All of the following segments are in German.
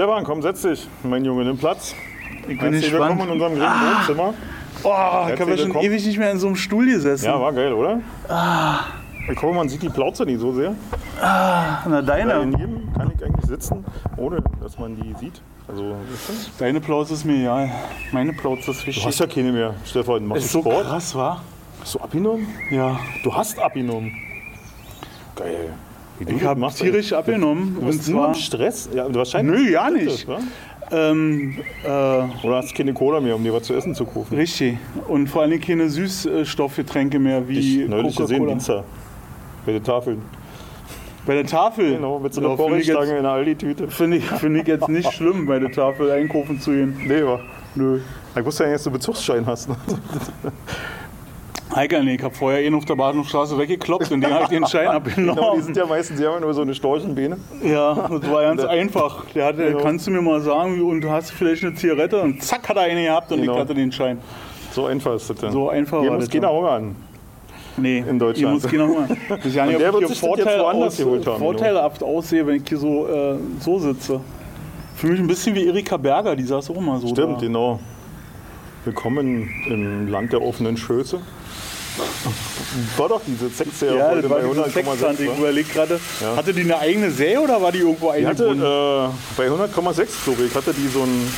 Stefan, komm, setz dich, mein Junge, nimm Platz. Ich bin Herzlich gespannt. willkommen in unserem grünen Wohnzimmer. Oh, ich habe ja schon ewig nicht mehr in so einem Stuhl gesessen. Ja, war geil, oder? Ich hoffe, man sieht die Plauze nicht so sehr. Na, Weil deine. in jedem kann ich eigentlich sitzen, ohne dass man die sieht. Also, du? Deine Plauze ist mir egal. Meine Plauze ist du wichtig. hast ja keine mehr, Stefan. Machst ist du so Sport? krass, wa? Hast du abgenommen? Ja. Du hast abgenommen. Geil. Ich habe tierisch abgenommen. Du Und bist nur im Stress? Ja, wahrscheinlich. Nö, ja nicht. Das? Ähm, äh, Oder hast du keine Cola mehr, um dir was zu essen zu kaufen? richtig. Und vor allem keine Süßstoffgetränke mehr wie neulich gesehen, Coca-Cola. Dienstag. Bei der Tafel. Bei der Tafel. Genau, mit so einer ich, Porridge-Stange in einer Aldi-Tüte. finde ich, finde ich jetzt nicht schlimm, bei der Tafel einkaufen zu gehen. Nee, war. Nö. Ich wusste ja dass du Bezugsschein hast. Heike, nee, ich habe vorher ihn auf der Bahnhofstraße weggekloppt und den habe ich den Schein Genau, die abgenommen. sind ja meistens, die haben ja nur so eine Storchenbeine. Ja, das war ganz einfach. Der hatte, Genau. kannst du mir mal sagen, und du hast vielleicht eine Zigarette und zack hat er eine gehabt und Genau. ich hatte den Schein. So einfach ist das dann. So einfach Hier war muss das keiner hungern. Nee, In Deutschland. Hier muss keiner mal. Ich ja nicht, ob wird ich hier sich das jetzt Vorteile woanders aus, haben, vorteilhaft aussehe, wenn ich hier so, äh, so sitze. Für mich ein bisschen wie Erika Berger, die saß auch immer so Stimmt, da. genau. Willkommen im Land der offenen Schöße. War doch diese Sexserie Ja, das war diese 100,6. Sextante. Ich überlege gerade, Ja. hatte die eine eigene Serie oder war die irgendwo Die hatte äh, bei 100,6 glaube ich, hatte die so ein.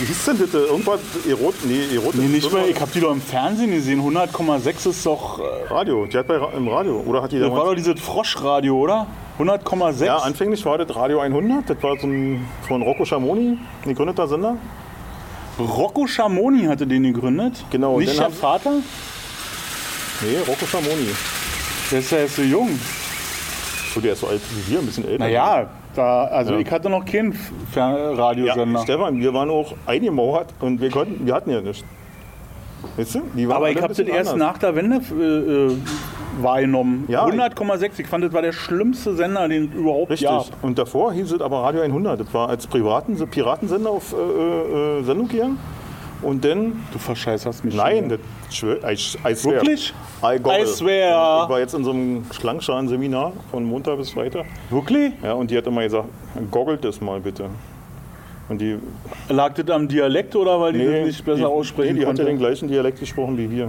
Wie hieß denn das? Irgendwas Erot, nee, Erotik. nee, nicht mehr. Ich habe die doch im Fernsehen gesehen. 100,6 ist doch. Äh, Radio, die hat bei im Radio. Oder hat die das war doch dieses Froschradio, oder? 100,6. Ja, anfänglich war das Radio 100. Das war so ein von Rocco Schamoni, ein gegründeter Sender. Rocco Schamoni hatte den gegründet. Genau, Nicht den der Vater? Nee, Rocco Schamoni. Der ist ja jetzt so jung. So, der ist so alt wie wir, ein bisschen älter. Naja, da, also Ja. ich hatte noch keinen Ja, Fernradiosender. Stefan, wir waren auch eingemauert und wir konnten, wir hatten ja nichts. Weißt du? Die waren Aber ich habe das bisschen erst nach der Wende äh, äh, wahrgenommen. Ja, 100,6. Ich fand, das war der schlimmste Sender, den es überhaupt Richtig. gab. Und davor hieß es aber Radio 100. Das war als privaten, Piratensender auf äh, äh, Sendung gegangen. Und dann, Du verscheißerst mich. nein, schon. das schwör, I, I swear. Wirklich? I. I swear. Ich war jetzt in so einem Schlangschalen-Seminar von Montag bis Freitag. Wirklich? Ja, und die hat immer gesagt, goggelt das mal bitte. Und die, Lag das am Dialekt oder weil die das nicht besser die, aussprechen nee, die hat ja konnte? den gleichen Dialekt gesprochen wie wir.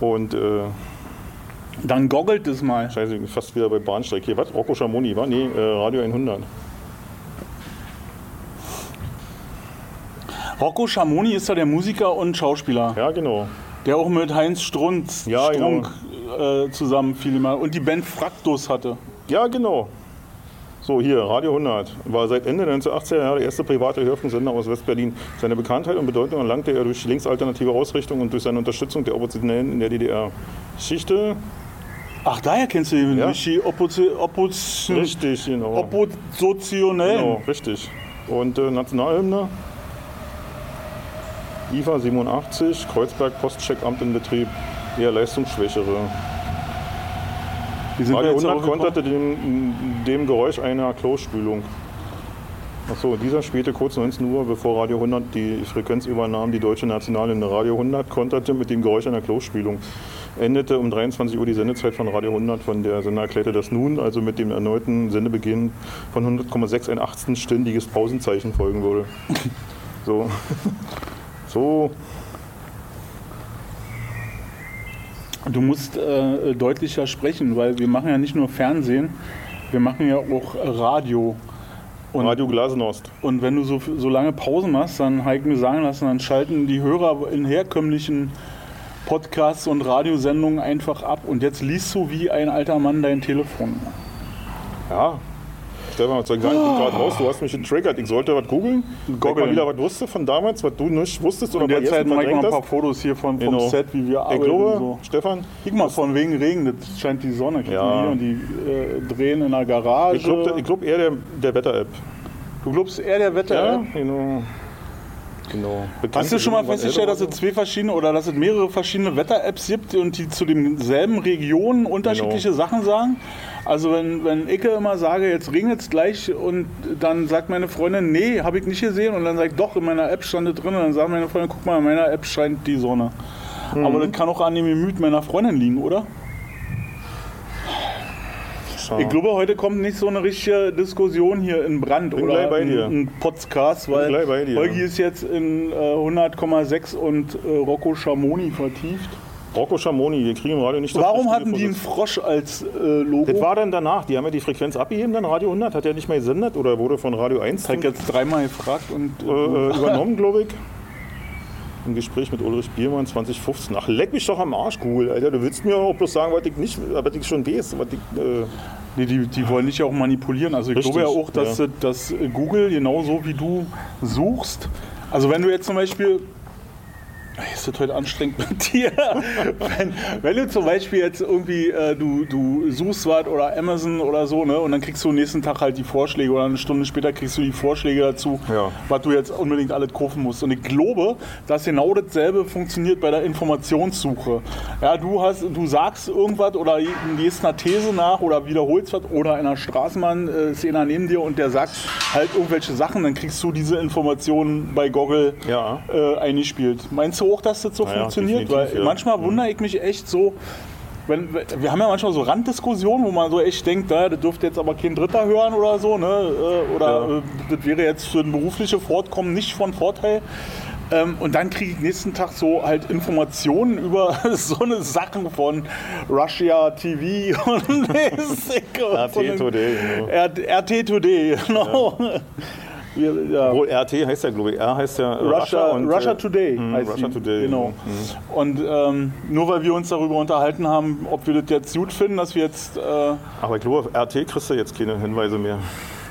Und, äh, Dann goggelt es mal. scheiße, ich bin fast wieder bei Bahnsteig hier. Was? Rocco Schamoni, war? Nee, äh, Radio 100. Rocco Schamoni ist ja der Musiker und Schauspieler, Ja, genau. der auch mit Heinz Strunz Ja, Strunk äh, zusammen viel mal und die Band Fraktus hatte. Ja, genau. So, hier, Radio 100. War seit Ende der 1980er Jahre der erste private Hörfunksender aus Westberlin. Seine Bekanntheit und Bedeutung erlangte er durch die linksalternative Ausrichtung und durch seine Unterstützung der Oppositionellen in der DDR. Geschichte? Ach, daher kennst du die Ja. durch die Opposi Oppos Richtig, genau. Oppositionellen. Genau, richtig. Und äh, Nationalhymne? IFA 87, Kreuzberg Postcheckamt in Betrieb, eher leistungsschwächere. Radio wir jetzt 100 drauf gekommen. konterte dem, dem Geräusch einer Klospülung. Achso, dieser spielte kurz 19 Uhr, bevor Radio 100 die Frequenz übernahm, die deutsche Nationalhymne. Radio 100 konterte mit dem Geräusch einer Klospülung. Endete um 23 Uhr die Sendezeit von Radio 100. Von der Sender erklärte das nun, also mit dem erneuten Sendebeginn von 100,6 ein 18-stündiges Pausenzeichen folgen würde. So. So. Du musst äh, deutlicher sprechen, weil wir machen ja nicht nur Fernsehen, wir machen ja auch Radio. Und, Radio Glasnost. und wenn du so, so lange Pausen machst, dann habe ich mir sagen lassen, dann schalten die Hörer in herkömmlichen Podcasts und Radiosendungen einfach ab. Und jetzt liest du wie ein alter Mann dein Telefon. Ja. Stefan, was soll ich sagen? Ich bin gerade raus, du hast mich getriggert. Ich sollte was googeln. Goggeln. mal wieder, was wusste von damals, was du nicht wusstest oder In der Zeit mache ich mal ein paar Fotos hier von, vom Genau. Set, wie wir Ich arbeiten. glaube, und so. Stefan, Guck mal, von wegen Regen, das scheint die Sonne. Ja. und die äh, drehen in der Garage. ich glaube ich glaub eher der, der Wetter-App. du glaubst eher der Wetter. Ja, genau. Genau. Hast du schon mal festgestellt, dass es zwei verschiedene oder dass es mehrere verschiedene Wetter-Apps gibt und die zu denselben Regionen unterschiedliche Genau. Sachen sagen? Also wenn, wenn ich immer sage, jetzt regnet es gleich und dann sagt meine Freundin, nee, habe ich nicht gesehen und dann sage ich, doch, in meiner App stand es drin und dann sagt meine Freundin, guck mal, in meiner App scheint die Sonne. Mhm. Aber das kann auch an dem Gemüt meiner Freundin liegen, oder? Ich glaube, heute kommt nicht so eine richtige Diskussion hier in Brand Bin oder bei dir. ein, Podcast, weil. Holgi ist jetzt in äh, 100,6 und äh, Rocco Schamoni vertieft. Rocco Schamoni, wir kriegen im Radio nicht das Warum hatten die einen. Frosch als äh, Logo? Das war dann danach, die haben ja die Frequenz abgegeben, dann Radio 100, hat ja nicht mehr gesendet oder wurde von Radio 1 Ich habe jetzt dreimal gefragt und äh, äh, übernommen, glaube ich. Im Gespräch mit Ulrich Biermann 2015. Ach, leck mich doch am Arsch, Google, Alter. Du willst mir auch bloß sagen, was ich nicht, was ich schon weiß. Was ich, äh, Nee, die, die wollen dich ja auch manipulieren. Also ich Richtig, glaube ja auch, dass, ja. dass Google genauso wie du suchst. Also wenn du jetzt zum Beispiel Ist das heute anstrengend mit dir? wenn, wenn du zum Beispiel jetzt irgendwie, äh, du, du suchst was oder Amazon oder so, ne, und dann kriegst du am nächsten Tag halt die Vorschläge oder eine Stunde später kriegst du die Vorschläge dazu, Ja. was du jetzt unbedingt alles kaufen musst. Und ich glaube, dass genau dasselbe funktioniert bei der Informationssuche. Ja, du, hast, du sagst irgendwas oder liest einer These nach oder wiederholst was oder in einer Straßenbahn äh, ist einer neben dir und der sagt halt irgendwelche Sachen, dann kriegst du diese Informationen bei Google Ja. äh, eingespielt. Meinst du auch, dass das so Naja, funktioniert? Weil ja. manchmal wundere ich mich echt so. Wenn, wir haben ja manchmal so Randdiskussionen, wo man so echt denkt, das dürfte jetzt aber kein Dritter hören oder so, ne? äh, oder Ja. äh, das wäre jetzt für ein berufliche Fortkommen nicht von Vorteil. Ähm, und dann kriege ich nächsten Tag so halt Informationen über so eine Sachen von Russia TV und RT Today. R- RT Today, genau. Wir, ja. Obwohl RT heißt ja, glaube ich. R heißt ja Russia, und, Russia äh, Today mh, heißt Russia die. Today, Genau. mhm. Und ähm, nur weil wir uns darüber unterhalten haben, ob wir das jetzt gut finden, dass wir jetzt. Äh, Aber ich glaube, auf RT kriegst du jetzt keine Hinweise mehr.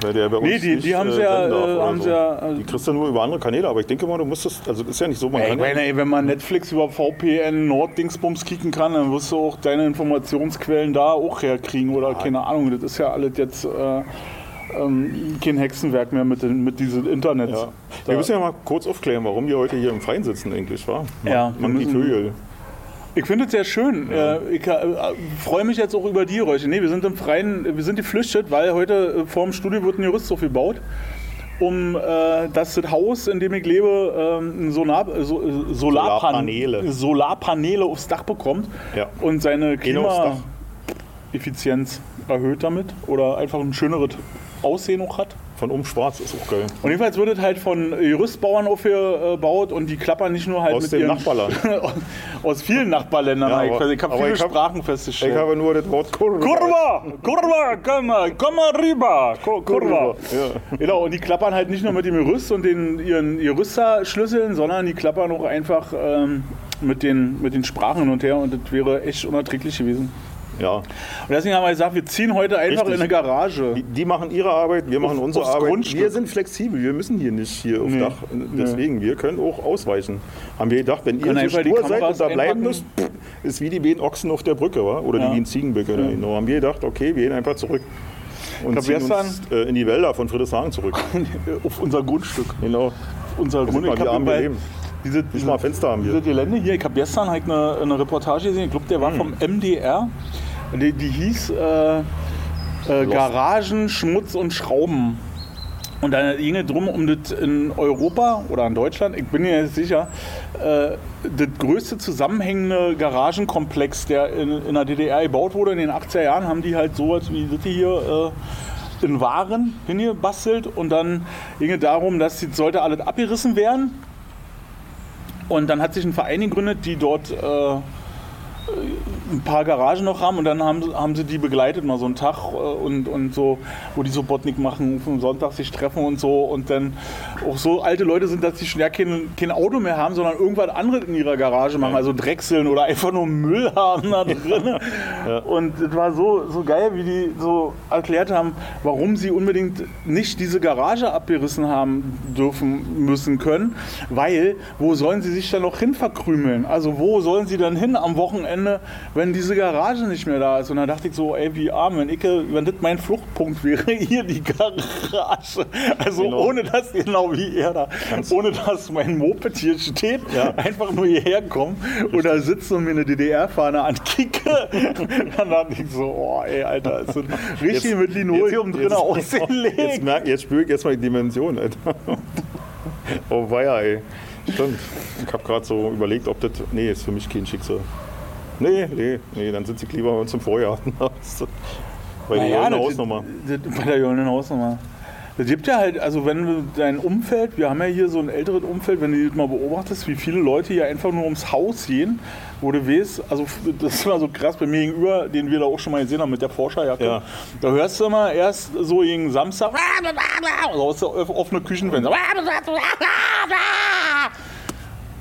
Weil der bei uns Nee, die- die haben äh, sie ja, senden darf äh, haben so. sie ja, äh, die kriegst du nur über andere Kanäle, aber ich denke mal, du musst das, also das ist ja nicht so, man ich kann ja- meine, ey, wenn man Netflix über VPN Norddingsbums kicken kann, dann wirst du auch deine Informationsquellen da auch herkriegen oder keine Ahnung. Das ist ja alles jetzt äh, ähm, kein Hexenwerk mehr mit, den, mit diesem Internet. Ja. Wir müssen ja mal kurz aufklären, warum wir heute hier im Freien sitzen eigentlich, war? Ja, man die Vögel. Ich finde es sehr schön. Äh, ich äh, freue mich jetzt auch über die Räusche. Nee, wir sind im Freien, wir sind geflüchtet, weil heute äh, vor dem Studio wird ein Gerüst aufgebaut, um dass das Haus, in dem ich lebe, ähm, Solar, so, Solarpan Solarpaneele. Solarpaneele aufs Dach bekommt Ja. und seine. Klimaeffizienz erhöht damit oder einfach ein schöneres Aussehen auch hat. Von oben schwarz ist auch geil. Und jedenfalls wird es halt von Gerüstbauern aufgebaut und die klappern nicht nur halt Aus mit dem ihren Nachbarland. aus vielen Nachbarländern. Ja, ich aber- ich habe viele ich hab- Sprachen Ich festgestellt. habe nur das Wort Kurve. Kurva, Kurva, komm mal, komm mal rüber, Kur- Kurva. Ja. Genau, und die klappern halt nicht nur mit dem Gerüst und den, ihren Gerüsterschlüsseln, sondern die klappern auch einfach ähm, mit, den, mit den Sprachen hin und her und das wäre echt unerträglich gewesen. Ja. Und deswegen haben wir gesagt, wir ziehen heute einfach Richtig. in eine Garage. Die, die machen ihre Arbeit, wir machen Auf- unsere Arbeit. Grundstück. Wir sind flexibel, wir müssen hier nicht hier auf Nee. Dach. Deswegen, wir können auch ausweichen. Haben wir gedacht, wenn ihr so stur seid und da bleiben müsst, pff, ist wie die beiden Ochsen auf der Brücke, wa? oder Ja. die wie ein Ziegenböcke. Ja. Genau. Haben wir gedacht, okay, wir gehen einfach zurück. Und hab ziehen uns äh, in die Wälder von Friedrichshagen zurück. Auf unser Grundstück. genau. Unser sind Grund. mal Ich wie hab arm wir bei- leben. Diese, Nicht mal Fenster haben Diese wir. Gelände hier, ich habe gestern halt eine, eine Reportage gesehen, ich glaube, der war vom MDR. Die, die hieß äh, äh, Garagen, Schmutz und Schrauben. Und da ging es darum, um das in Europa oder in Deutschland, ich bin mir jetzt sicher, äh, das größte zusammenhängende Garagenkomplex, der in, in der DDR gebaut wurde. In den 80er Jahren haben die halt sowas wie das hier äh, in Waren hingebastelt. Und dann ging es darum, dass das sollte alles abgerissen werden. Und dann hat sich ein Verein gegründet, die dort äh, ein paar Garagen noch haben und dann haben, sie- haben sie die begleitet, mal so einen Tag äh, und, und so, wo die so Botnik machen, am Sonntag sich treffen und so und dann auch so alte Leute sind, dass sie schon ja kein, kein Auto mehr haben, sondern irgendwas anderes in ihrer Garage machen, also Drechseln oder einfach nur Müll haben da drin. Und es war so, so geil, wie die so erklärt haben, warum sie unbedingt nicht diese Garage abgerissen haben dürfen, müssen können, weil wo sollen sie sich dann noch hin verkrümeln? Also wo sollen sie dann hin am Wochenende, wenn diese Garage nicht mehr da ist? Und dann dachte ich so, ey, wie arm, wenn, ich, wenn das mein Fluchtpunkt wäre, hier die Garage. Also Genau. ohne dass, genau wie er da, ohne dass mein Moped hier steht, Ja. einfach nur hierher kommen oder sitzen und mir eine DDR-Fahne ankicke. dann dachte ich so, oh ey, Alter, ist richtig mit Linoleum drin Jetzt, ausgelegt. merk, jetzt spüre ich erstmal die Dimension, Alter. Oh weia, ey. Stimmt. Ich habe gerade so überlegt, ob das. Nee, ist für mich kein Schicksal. Nee, nee, nee, dann sitze ich lieber bei uns im Vorjahr. Bei der goldenen das- Hausnummer. das- Bei der goldenen Hausnummer. Es gibt ja halt, also wenn du dein Umfeld, wir haben ja hier so ein älteres Umfeld, wenn du das mal beobachtest, wie viele Leute hier einfach nur ums Haus gehen, wo du weißt, also das war so krass bei mir gegenüber, den wir da auch schon mal gesehen haben mit der Forscherjacke. Ja. Da hörst du immer erst so gegen Samstag, also aus der offene Küchenfenster.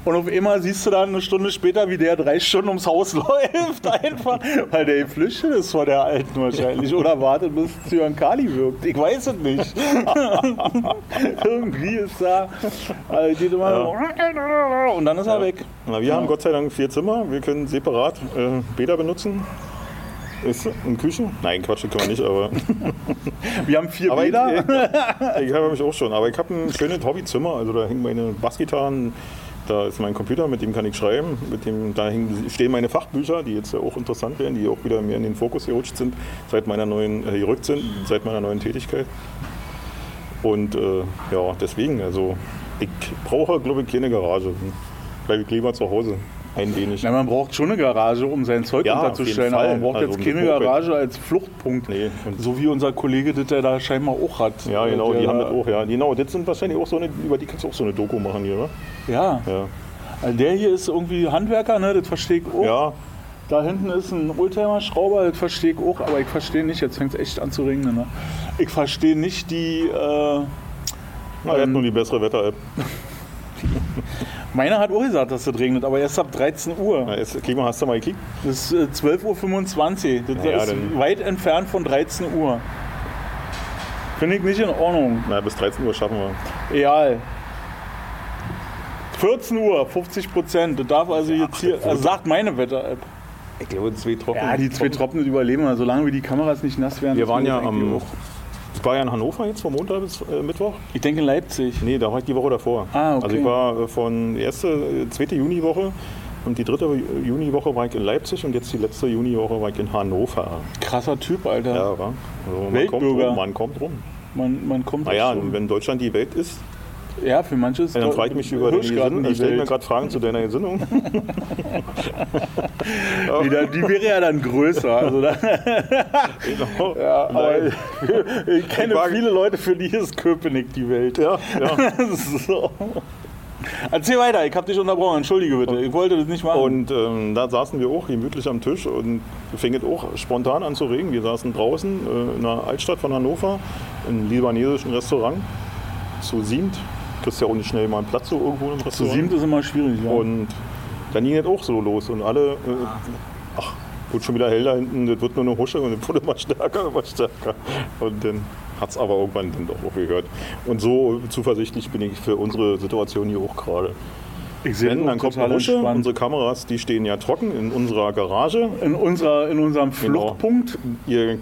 Und auf einmal siehst du dann eine Stunde später, wie der drei Stunden ums Haus läuft, einfach, weil der geflüchtet ist vor der Alten wahrscheinlich. Oder wartet, bis Zyankali wirkt. Ich weiß es nicht. Irgendwie ist da. Also geht immer so, und dann ist er weg. Na, wir haben Gott sei Dank vier Zimmer. Wir können separat äh, Bäder benutzen. Ist in Küchen? Nein, Quatsch, können wir nicht, aber. Wir haben vier aber ich, Bäder. ich, ich habe mich auch schon. Aber ich habe ein schönes Hobbyzimmer. Also da hängen meine Bassgitarren. Da ist mein Computer, mit dem kann ich schreiben. Mit dem, da stehen meine Fachbücher, die jetzt ja auch interessant werden, die auch wieder mehr in den Fokus gerutscht sind, seit meiner neuen, äh, gerückt sind, seit meiner neuen Tätigkeit. Und äh, ja, deswegen, also ich brauche, glaube ich, keine Garage. Bleibe ich lieber zu Hause. Ein wenig. Na, man braucht schon eine Garage, um sein Zeug Ja, unterzustellen, aber man braucht Fall. jetzt Also keine. Garage als Fluchtpunkt. Nee, so wie unser Kollege das der da scheinbar auch hat. Ja, genau, die haben da- das auch, ja. Genau, das sind wahrscheinlich auch so eine, über die kannst du auch so eine Doku machen hier, oder? Ja. Ja. Also der hier ist irgendwie Handwerker, ne? das verstehe ich auch. Ja, Da hinten ist ein Oldtimer-Schrauber, das verstehe ich auch, aber ich verstehe nicht, jetzt fängt es echt an zu regnen. Ne? Ich verstehe nicht die. Äh, na, er hat nur die bessere Wetter-App. meiner hat auch gesagt, dass es regnet, aber erst ab 13 Uhr. Na, jetzt, Klima, hast du mal gekickt? Das ist äh, 12.25 Uhr. Das Naja, ist dann- weit entfernt von 13 Uhr. Finde ich nicht in Ordnung. Na, bis 13 Uhr schaffen wir. Egal. 14 Uhr, 50 Prozent. Das darf also jetzt hier, also sagt meine Wetter-App. Ich glaube, zwei Trocken. Ja, die zwei Tropfen überleben wir, solange wie die Kameras nicht nass werden. Wir ist waren mir ja das eigentlich am. auch. Ich war ja in Hannover jetzt von Montag bis äh, Mittwoch. Ich denke in Leipzig. Nee, da war ich die Woche davor. Ah, okay. Also ich war äh, von erste, äh, zweite Juniwoche und die dritte Juniwoche war ich in Leipzig und jetzt die letzte Juniwoche war ich in Hannover. Krasser Typ, Alter. Ja, war. Also man kommt rum, man kommt rum. Man, man kommt Naja, so- wenn Deutschland die Welt ist, ja, für manche ist Ja, dann frage ich mich über deine Gesinnung. Ich die stelle mir gerade Fragen zu deiner Gesinnung. Die, da- die wäre ja dann größer. Also da, Genau. ja, aber ich kenne Ich viele Leute, für die ist Köpenick die Welt. ja, ja. so. Erzähl weiter, ich habe dich unterbrochen, entschuldige bitte. Ich wollte das nicht machen. Und ähm, da saßen wir auch gemütlich am Tisch und fing es auch spontan an zu regnen. Wir saßen draußen äh, in der Altstadt von Hannover, in einem libanesischen Restaurant. Zu siebt. Kriegst ja auch nicht schnell mal einen Platz so irgendwo im Zu Restaurant. sieben ist immer schwierig. Ja. Und dann ging es auch so los und alle, äh, ach, wird schon wieder hell da hinten, das wird nur eine Husche und es wurde immer stärker, immer stärker. Und dann hat es aber irgendwann dann doch aufgehört. Und so zuversichtlich bin ich für unsere Situation hier auch gerade. ich sehe Wenn, das dann kommt eine Husche, entspannt. unsere Kameras, die stehen ja trocken in unserer Garage. in, unserer, in unserem Genau. Fluchtpunkt. Ihr äh,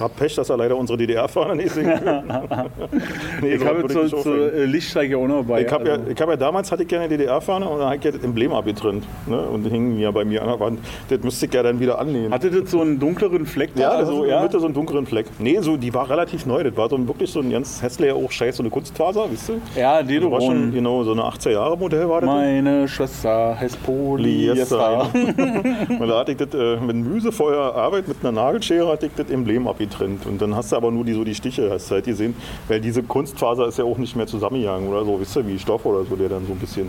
habt Pech, dass ihr leider unsere DDR-Fahrer nicht könnt. nee, Ich so habe würde zur, mich auch ja noch bei. Ich habe ja, also. ich hab ja damals hatte ich gerne DDR-Fahne und dann hatte ich ja das Emblem abgetrennt. Ne? Und die hingen ja bei mir an der Wand. Das müsste ich ja dann wieder annehmen. Hatte das so einen dunkleren Fleck da? ja, das also, ja? Mitte so einen dunkleren Fleck. Nee, so, die war relativ neu. Das war so ein, wirklich so ein ganz hässlicher, auch scheiß, so eine Kunstfaser, wisst ihr? Ja, Das war schon, genau, so eine 80er-Jahre-Modell war das. Meine Schwester heißt Polyester. Und da hatte ich das äh, mit mühevoller Arbeit mit einer Nagelschere hatte ich das Emblem abgetrennt. Und dann hast du aber nur die, so die Stiche, hast du halt gesehen. Weil diese Kunstfaser ist ja auch nicht mehr zusammengegangen oder so, wisst ihr, wie Stoff oder so, der dann so ein bisschen,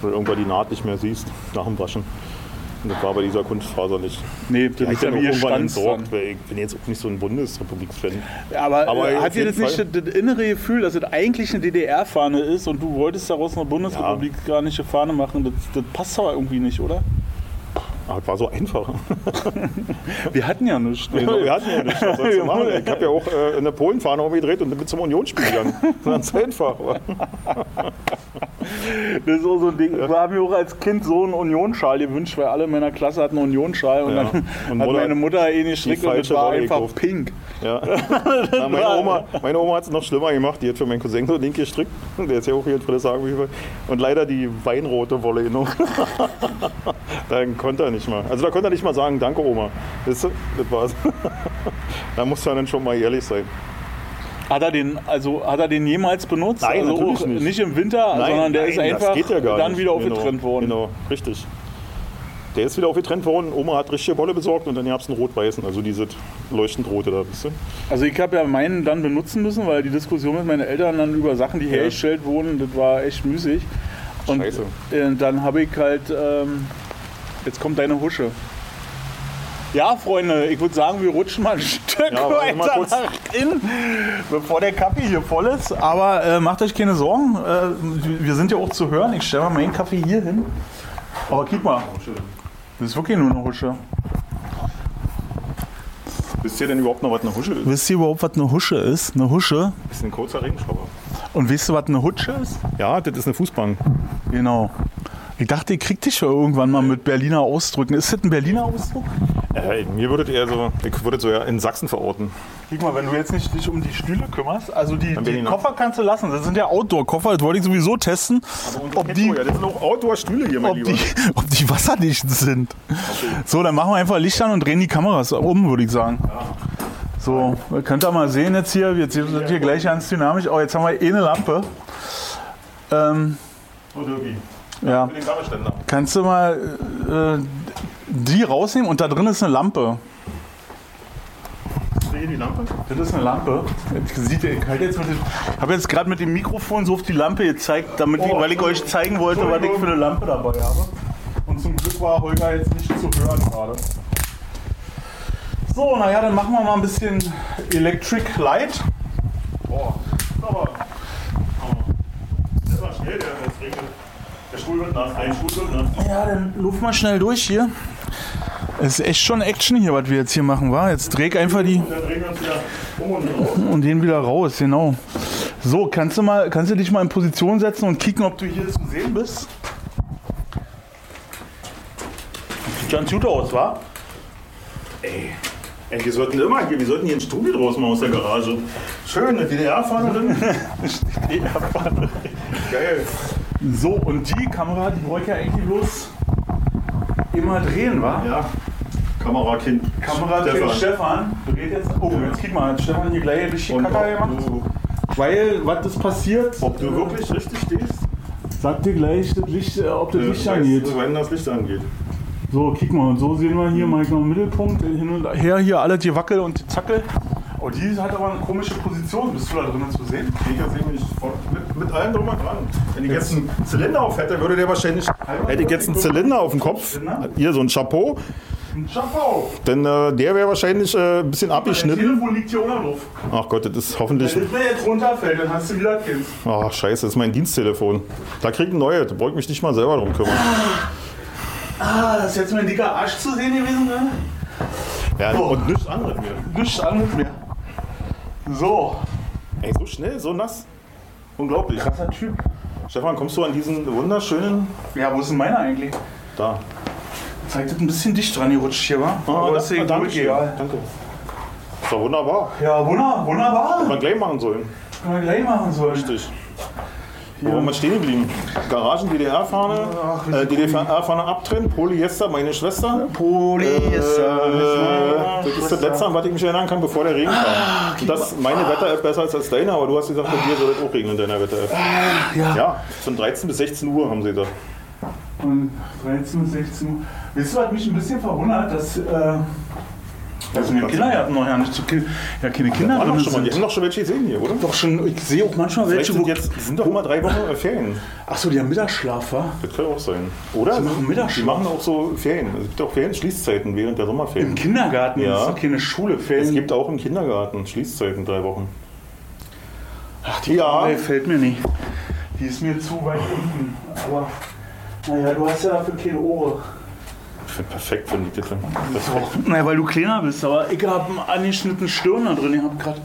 wo du irgendwann die Naht nicht mehr siehst nach dem Waschen. Und das war bei dieser Kunstfaser nicht. Nee, das Die ist ja irgendwann entsorgt, weil ich bin jetzt auch nicht so ein Bundesrepublik-Fan. Aber, Aber äh, hat dir jeden das nicht Fall. das, das innere Gefühl, dass es eigentlich eine DDR-Fahne ist und du wolltest daraus eine bundesrepublikanische Fahne machen? Das, das passt aber irgendwie nicht, oder? Aber es war so einfach. Wir hatten ja nichts. Genau, wir hatten ja nichts. Was sollst machen? Ich habe ja auch äh, eine Polenfahne umgedreht und bin zum Unionsspiel gegangen. Ganz einfach. Das ist auch so ein Ding. Ich habe mir auch als Kind so einen Unionsschal gewünscht, weil alle in meiner Klasse hatten einen Unionsschal und Ja. dann Und hat Mutter meine Mutter eh nicht strickt und es war Wolle einfach gekauft. pink. Ja. Na, meine Oma, meine Oma hat es noch schlimmer gemacht. Die hat für meinen Cousin so link gestrickt. Der ist ja auch hier wie wir- Und leider die weinrote Wolle genommen. Dann konnte er nicht mal. Also da konnte er nicht mal sagen, danke Oma. Weißt du, das war's. da muss er dann schon mal ehrlich sein. Hat er den, also hat er den jemals benutzt? Nein, also natürlich nicht. nicht im Winter, sondern der ist nein, einfach das geht ja dann nicht. wieder genau, aufgetrennt worden. Genau, richtig. Der ist wieder aufgetrennt worden. Oma hat richtige Wolle besorgt und dann gab es einen rot-weißen, also diese leuchtend rote da, wisst ihr? Also ich habe ja meinen dann benutzen müssen, weil die Diskussion mit meinen Eltern dann über Sachen, die Ja. hergestellt wurden, das war echt müßig. Und Scheiße. äh, dann habe ich halt, ähm, jetzt kommt deine Husche. Ja, Freunde, ich würde sagen, wir rutschen mal ein Stück Ja, weiter nach innen, bevor der Kaffee hier voll ist. Aber äh, macht euch keine Sorgen, äh, wir sind ja auch zu hören. Ich stelle mal meinen Kaffee hier hin. Aber guck mal, das ist wirklich nur eine Husche. Wisst ihr denn überhaupt noch, was eine Husche ist? Wisst ihr überhaupt, was eine Husche ist? Eine Husche? Das ist ein kurzer Regenschauer. Und wisst ihr, was eine Hutsche ist? Ja, das ist eine Fußbank. Genau. Ich dachte, ich krieg dich schon irgendwann mal mit Berliner Ausdrücken. Ist das ein Berliner Ausdruck? Äh, mir würdet eher so, ich würde so ja in Sachsen verorten. Guck mal, wenn du jetzt nicht dich um die Stühle kümmerst, also die, die. Koffer kannst du lassen. Das sind ja Outdoor-Koffer, das wollte ich sowieso testen, ob die, ja, das sind auch Outdoor-Stühle hier, mein ob, Lieber. die, ob die wasserdicht sind. So, dann machen wir einfach Licht an und drehen die Kameras um, würde ich sagen. So, könnt ihr mal sehen jetzt hier, jetzt sind hier gleich ganz dynamisch. Oh, jetzt haben wir eh eine Lampe. Ähm, Oh. Ja. Kannst du mal äh, die rausnehmen und da drin ist eine Lampe. Die Lampe? Das ist eine Lampe. Sieht ihr, ich halt jetzt mit dem- ich habe jetzt gerade mit dem Mikrofon so auf die Lampe gezeigt, damit ich, Oh, weil ich euch zeigen wollte, was ich für eine Lampe dabei habe. Und zum Glück war Holger jetzt nicht zu hören gerade. So, naja, dann machen wir mal ein bisschen Electric Light. Boah, aber. aber das war schnell, der, das ein. Ja, dann luft mal schnell durch hier. Es ist echt schon Action hier, was wir jetzt hier machen, war. Jetzt dreh einfach die Und den wieder raus, genau. So, kannst du mal, kannst du dich mal in Position setzen und kicken, ob du hier zu sehen bist? Sieht ganz gut aus, wa? Ey, ey, wir sollten immer hier, wir sollten hier ein Studio draus machen aus der Garage. Schön, eine DDR-Fahnerin. Geil. So, und die Kamera, die wollte ja eigentlich bloß immer drehen, wa? Ja. Kamerakind. Kamera Stefan. Stefan. Dreht jetzt. Oh, jetzt guck mal, hat Stefan hier gleich richtig Und Kacke gemacht. du, Weil, was ist passiert? ob du wirklich richtig stehst, Sagt dir gleich, das Licht, äh, ob das Licht weißt angeht. wenn das Licht angeht. So, guck mal, und so sehen wir hier mal genau im Mittelpunkt, hin und her, hier alles die Wackel und die Zackel. Oh, die hat aber eine komische Position. Bist du da drinnen zu sehen? Krieger sehe mich voll- mit, allem drum und dran. Wenn ich jetzt einen Zylinder auf hätte, würde der wahrscheinlich. Hätte ich jetzt einen Zylinder auf dem Kopf, hier so ein Chapeau, Ein Chapeau. dann äh, der wäre wahrscheinlich äh, ein bisschen abgeschnitten. Telefon liegt hier unten drauf. Ach Gott, das ist hoffentlich. Wenn das jetzt runterfällt, dann hast du wieder Kind. Ach, scheiße, das ist mein Diensttelefon. Da krieg ich ein neues, da brauche ich mich nicht mal selber drum kümmern. Ah, das ist jetzt mein dicker Arsch zu sehen gewesen, ne? Ja, So. und nichts anderes mehr. Nichts anderes mehr. So, Ey, so schnell, so nass. Unglaublich. krasser Typ. Stefan, kommst du an diesen wunderschönen. Ja, wo ist denn meiner eigentlich? Da. Zeigt das ein bisschen dicht dran gerutscht hier, wa? Aber ist ja danke. gut, egal. Danke. Ist doch wunderbar. Ja, wunder, wunderbar. Hätte man gleich machen sollen. Können wir gleich machen sollen. Richtig. Wo waren wir stehen geblieben? Garagen, DDR-Fahne, Ach, äh, DDR-Fahne abtrennen, Polyester, meine Schwester. Polyester. Äh, das ist das letzte, an was ich mich erinnern kann, bevor der Regen kam. Und das meine Wetter-App besser als als deine, aber du hast gesagt, bei dir soll es auch regnen in deiner Wetter-App. Ja. Ja, von 13 bis 16 Uhr haben sie da. Und 13 bis 16 Uhr. Wisst ihr, was mich ein bisschen verwundert, dass, äh, dass in den Kindergärten noch ja nicht ki ja, keine Kinder drin doch schon mal, die sind. haben doch schon welche gesehen hier, oder? Doch schon, ich sehe auch manchmal Vielleicht welche, sind wo... jetzt die sind doch immer drei Wochen äh, Ferien. Achso, die haben Mittagsschlaf, wa? Das kann auch sein. Oder? Sie machen Mittagsschlaf. Die machen auch so Ferien. Es gibt auch Ferien-Schließzeiten während der Im Sommerferien. Kindergarten, Ja. das ist keine Schule. Ferien. Es gibt auch im Kindergarten Schließzeiten, drei Wochen. Ach, die Ja. Frage fällt mir nicht. Die ist mir zu weit unten. Aber, naja, du hast ja dafür keine Ohren. Finde perfekt, finde ich das. Perfekt. Naja, weil du kleiner bist, aber ich habe einen angeschnittenen Stirn da drin. Ich habe gerade.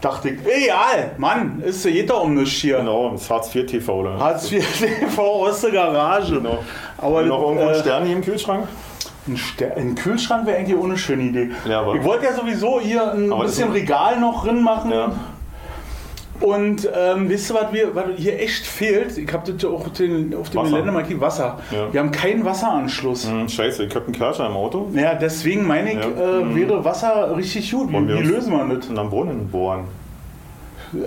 Dachte ich, egal, Mann, ist geht doch um nichts hier. Genau, das Hartz IV TV. Da. Hartz IV TV aus der Garage. Genau. Aber noch irgendwo ein äh, Stern hier im Kühlschrank? ein, Ster ein Kühlschrank wäre eigentlich auch eine schöne Idee. Ja, aber- ich wollte ja sowieso hier ein Aber bisschen das- Regal noch drin machen. Ja. Und ähm, wisst ihr, was, wir, was hier echt fehlt? Ich habe das ja auch den, auf dem Wasser. Gelände markiert, Wasser. Ja. Wir haben keinen Wasseranschluss. Hm, scheiße, ich habe einen Kerscher im Auto. Ja, deswegen meine ich, Ja. äh, Mhm. wäre Wasser richtig gut. Wie, wie lösen wir das? Und am Brunnen bohren.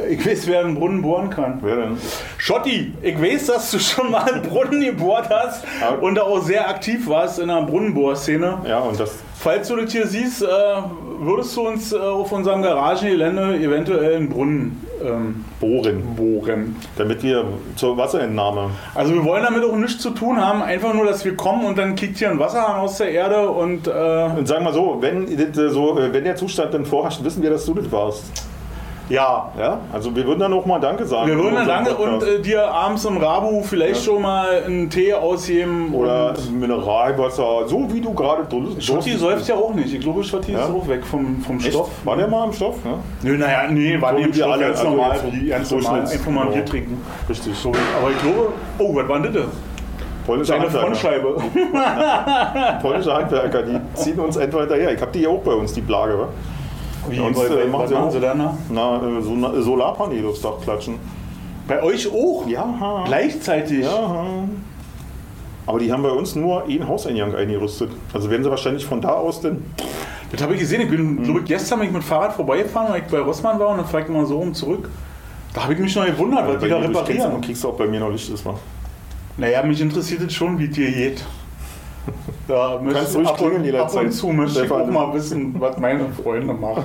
Ich weiß, wer einen Brunnen bohren kann. Wer denn? Schotti, ich weiß, dass du schon mal einen Brunnen gebohrt hast Ja. und auch sehr aktiv warst in der Brunnenbohrszene. Ja, und das. Falls du das hier siehst, äh, würdest du uns äh, auf unserem Garagengelände eventuell einen Brunnen ähm, Bohren. bohren. Damit wir zur Wasserentnahme. Also wir wollen damit auch nichts zu tun haben, einfach nur, dass wir kommen und dann kickt hier ein Wasserhahn aus der Erde und äh, Und sagen wir so, wenn, so, wenn der Zustand dann vorherrscht, wissen wir, dass du das warst. Ja. Ja? Also wir würden dann auch mal Danke sagen. Wir würden dann unserem lange und Podcast. äh, dir abends im Rabu vielleicht schon mal einen Tee ausgeben. Oder Mineralwasser, so wie du gerade drüben Schotti säuft ja auch nicht. Ich glaube, Schotti Ja? ist auch weg vom, vom Echt? Stoff. War der mal im Stoff? Ja? Nö, naja, nee, war So Stoff, alle, ganz also normal, ganz normal. Einfach mal ein ja. Bier trinken. Richtig. So, aber ich glaube, oh, was war denn das? Polnische Eine Handwerker, Frontscheibe. polnische Handwerker, die ziehen uns etwa hinterher. Ich habe die ja auch bei uns, die Plage. Wa? Wie, Ja, und, bei, äh, bei, machen sie machen sie dann? da? Na, äh, so na- Solarpaneele aufs Dach klatschen. Bei euch auch? Ja. Gleichzeitig? Ja. Aber die haben bei uns nur einen Hauseingang eingerüstet. Also werden sie wahrscheinlich von da aus denn. Das habe ich gesehen. Ich bin, glaube ich, gestern bin ich mit Fahrrad vorbeigefahren, weil ich bei Rossmann war und dann fahre ich mal so rum zurück. Da habe ich mich noch gewundert, was bei die da reparieren. Und kriegst du auch bei mir noch Licht ist, wa? Naja, mich interessiert es schon, wie dir geht. Da kannst ruhig ab, klingeln und, ab und zu möchte ich auch mal wissen, was meine Freunde machen.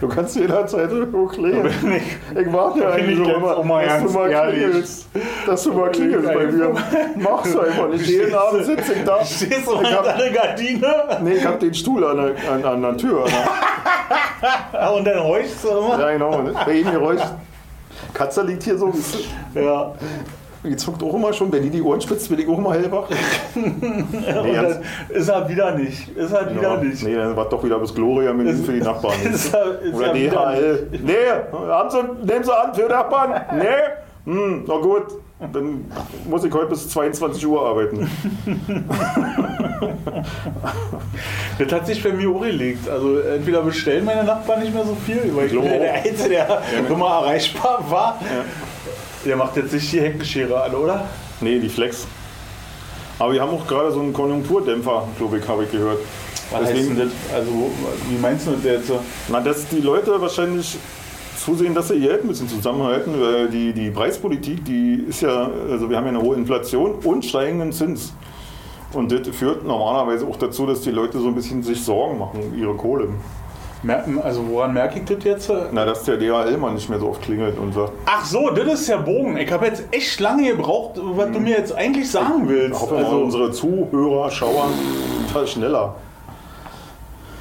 Du kannst jederzeit hochklären. Ich, Ich warte ja eigentlich ich nur immer, mal dass du mal ehrlich. klingelst. Dass du mal klingelst bei mir. Machst du einfach nicht. Jeden Abend sitze ich da. stehst du hab, der Gardine nee, ich hab den Stuhl an der, an, an der Tür. Und dann horchst du immer. ja, genau. Bei jedem Geräusch. Katze liegt hier so. Ja. Die zuckt auch immer schon. Wenn die die Ohren spitzt, bin ich auch immer hellwach. Nee, dann ist er wieder nicht. Ist er wieder ja, nicht. nee, dann war doch wieder bis Gloria Menü für die Nachbarn. Ist er, ist Oder er. DHL. Nee, haben sie, nehmen sie an für Nachbarn. Nee. Hm, na gut. Dann muss ich heute bis 22 Uhr arbeiten. Das hat sich bei mir auch gelegt. Also entweder bestellen meine Nachbarn nicht mehr so viel, weil ich bin glaube ja der. Einzige, der immer erreichbar war. Der macht jetzt nicht die Heckenschere an, oder? Nee, die Flex. Aber wir haben auch gerade so einen Konjunkturdämpfer, glaube ich, habe ich gehört. Was heißt Deswegen- denn das? Also, wie meinst du das jetzt? Na, dass die Leute wahrscheinlich zusehen, dass sie ihr Geld ein bisschen zusammenhalten, weil die, die Preispolitik, die ist ja, also wir haben ja eine hohe Inflation und steigenden Zins. Und das führt normalerweise auch dazu, dass die Leute so ein bisschen sich Sorgen machen um ihre Kohle. Also, woran merke ich das jetzt? Na, dass der DHL-Mann nicht mehr so oft klingelt und sagt, Ach so, das ist der Bogen. Ich habe jetzt echt lange gebraucht, was du mir jetzt eigentlich sagen ich willst. hoffe mal, Also, unsere Zuhörer schauern total schneller.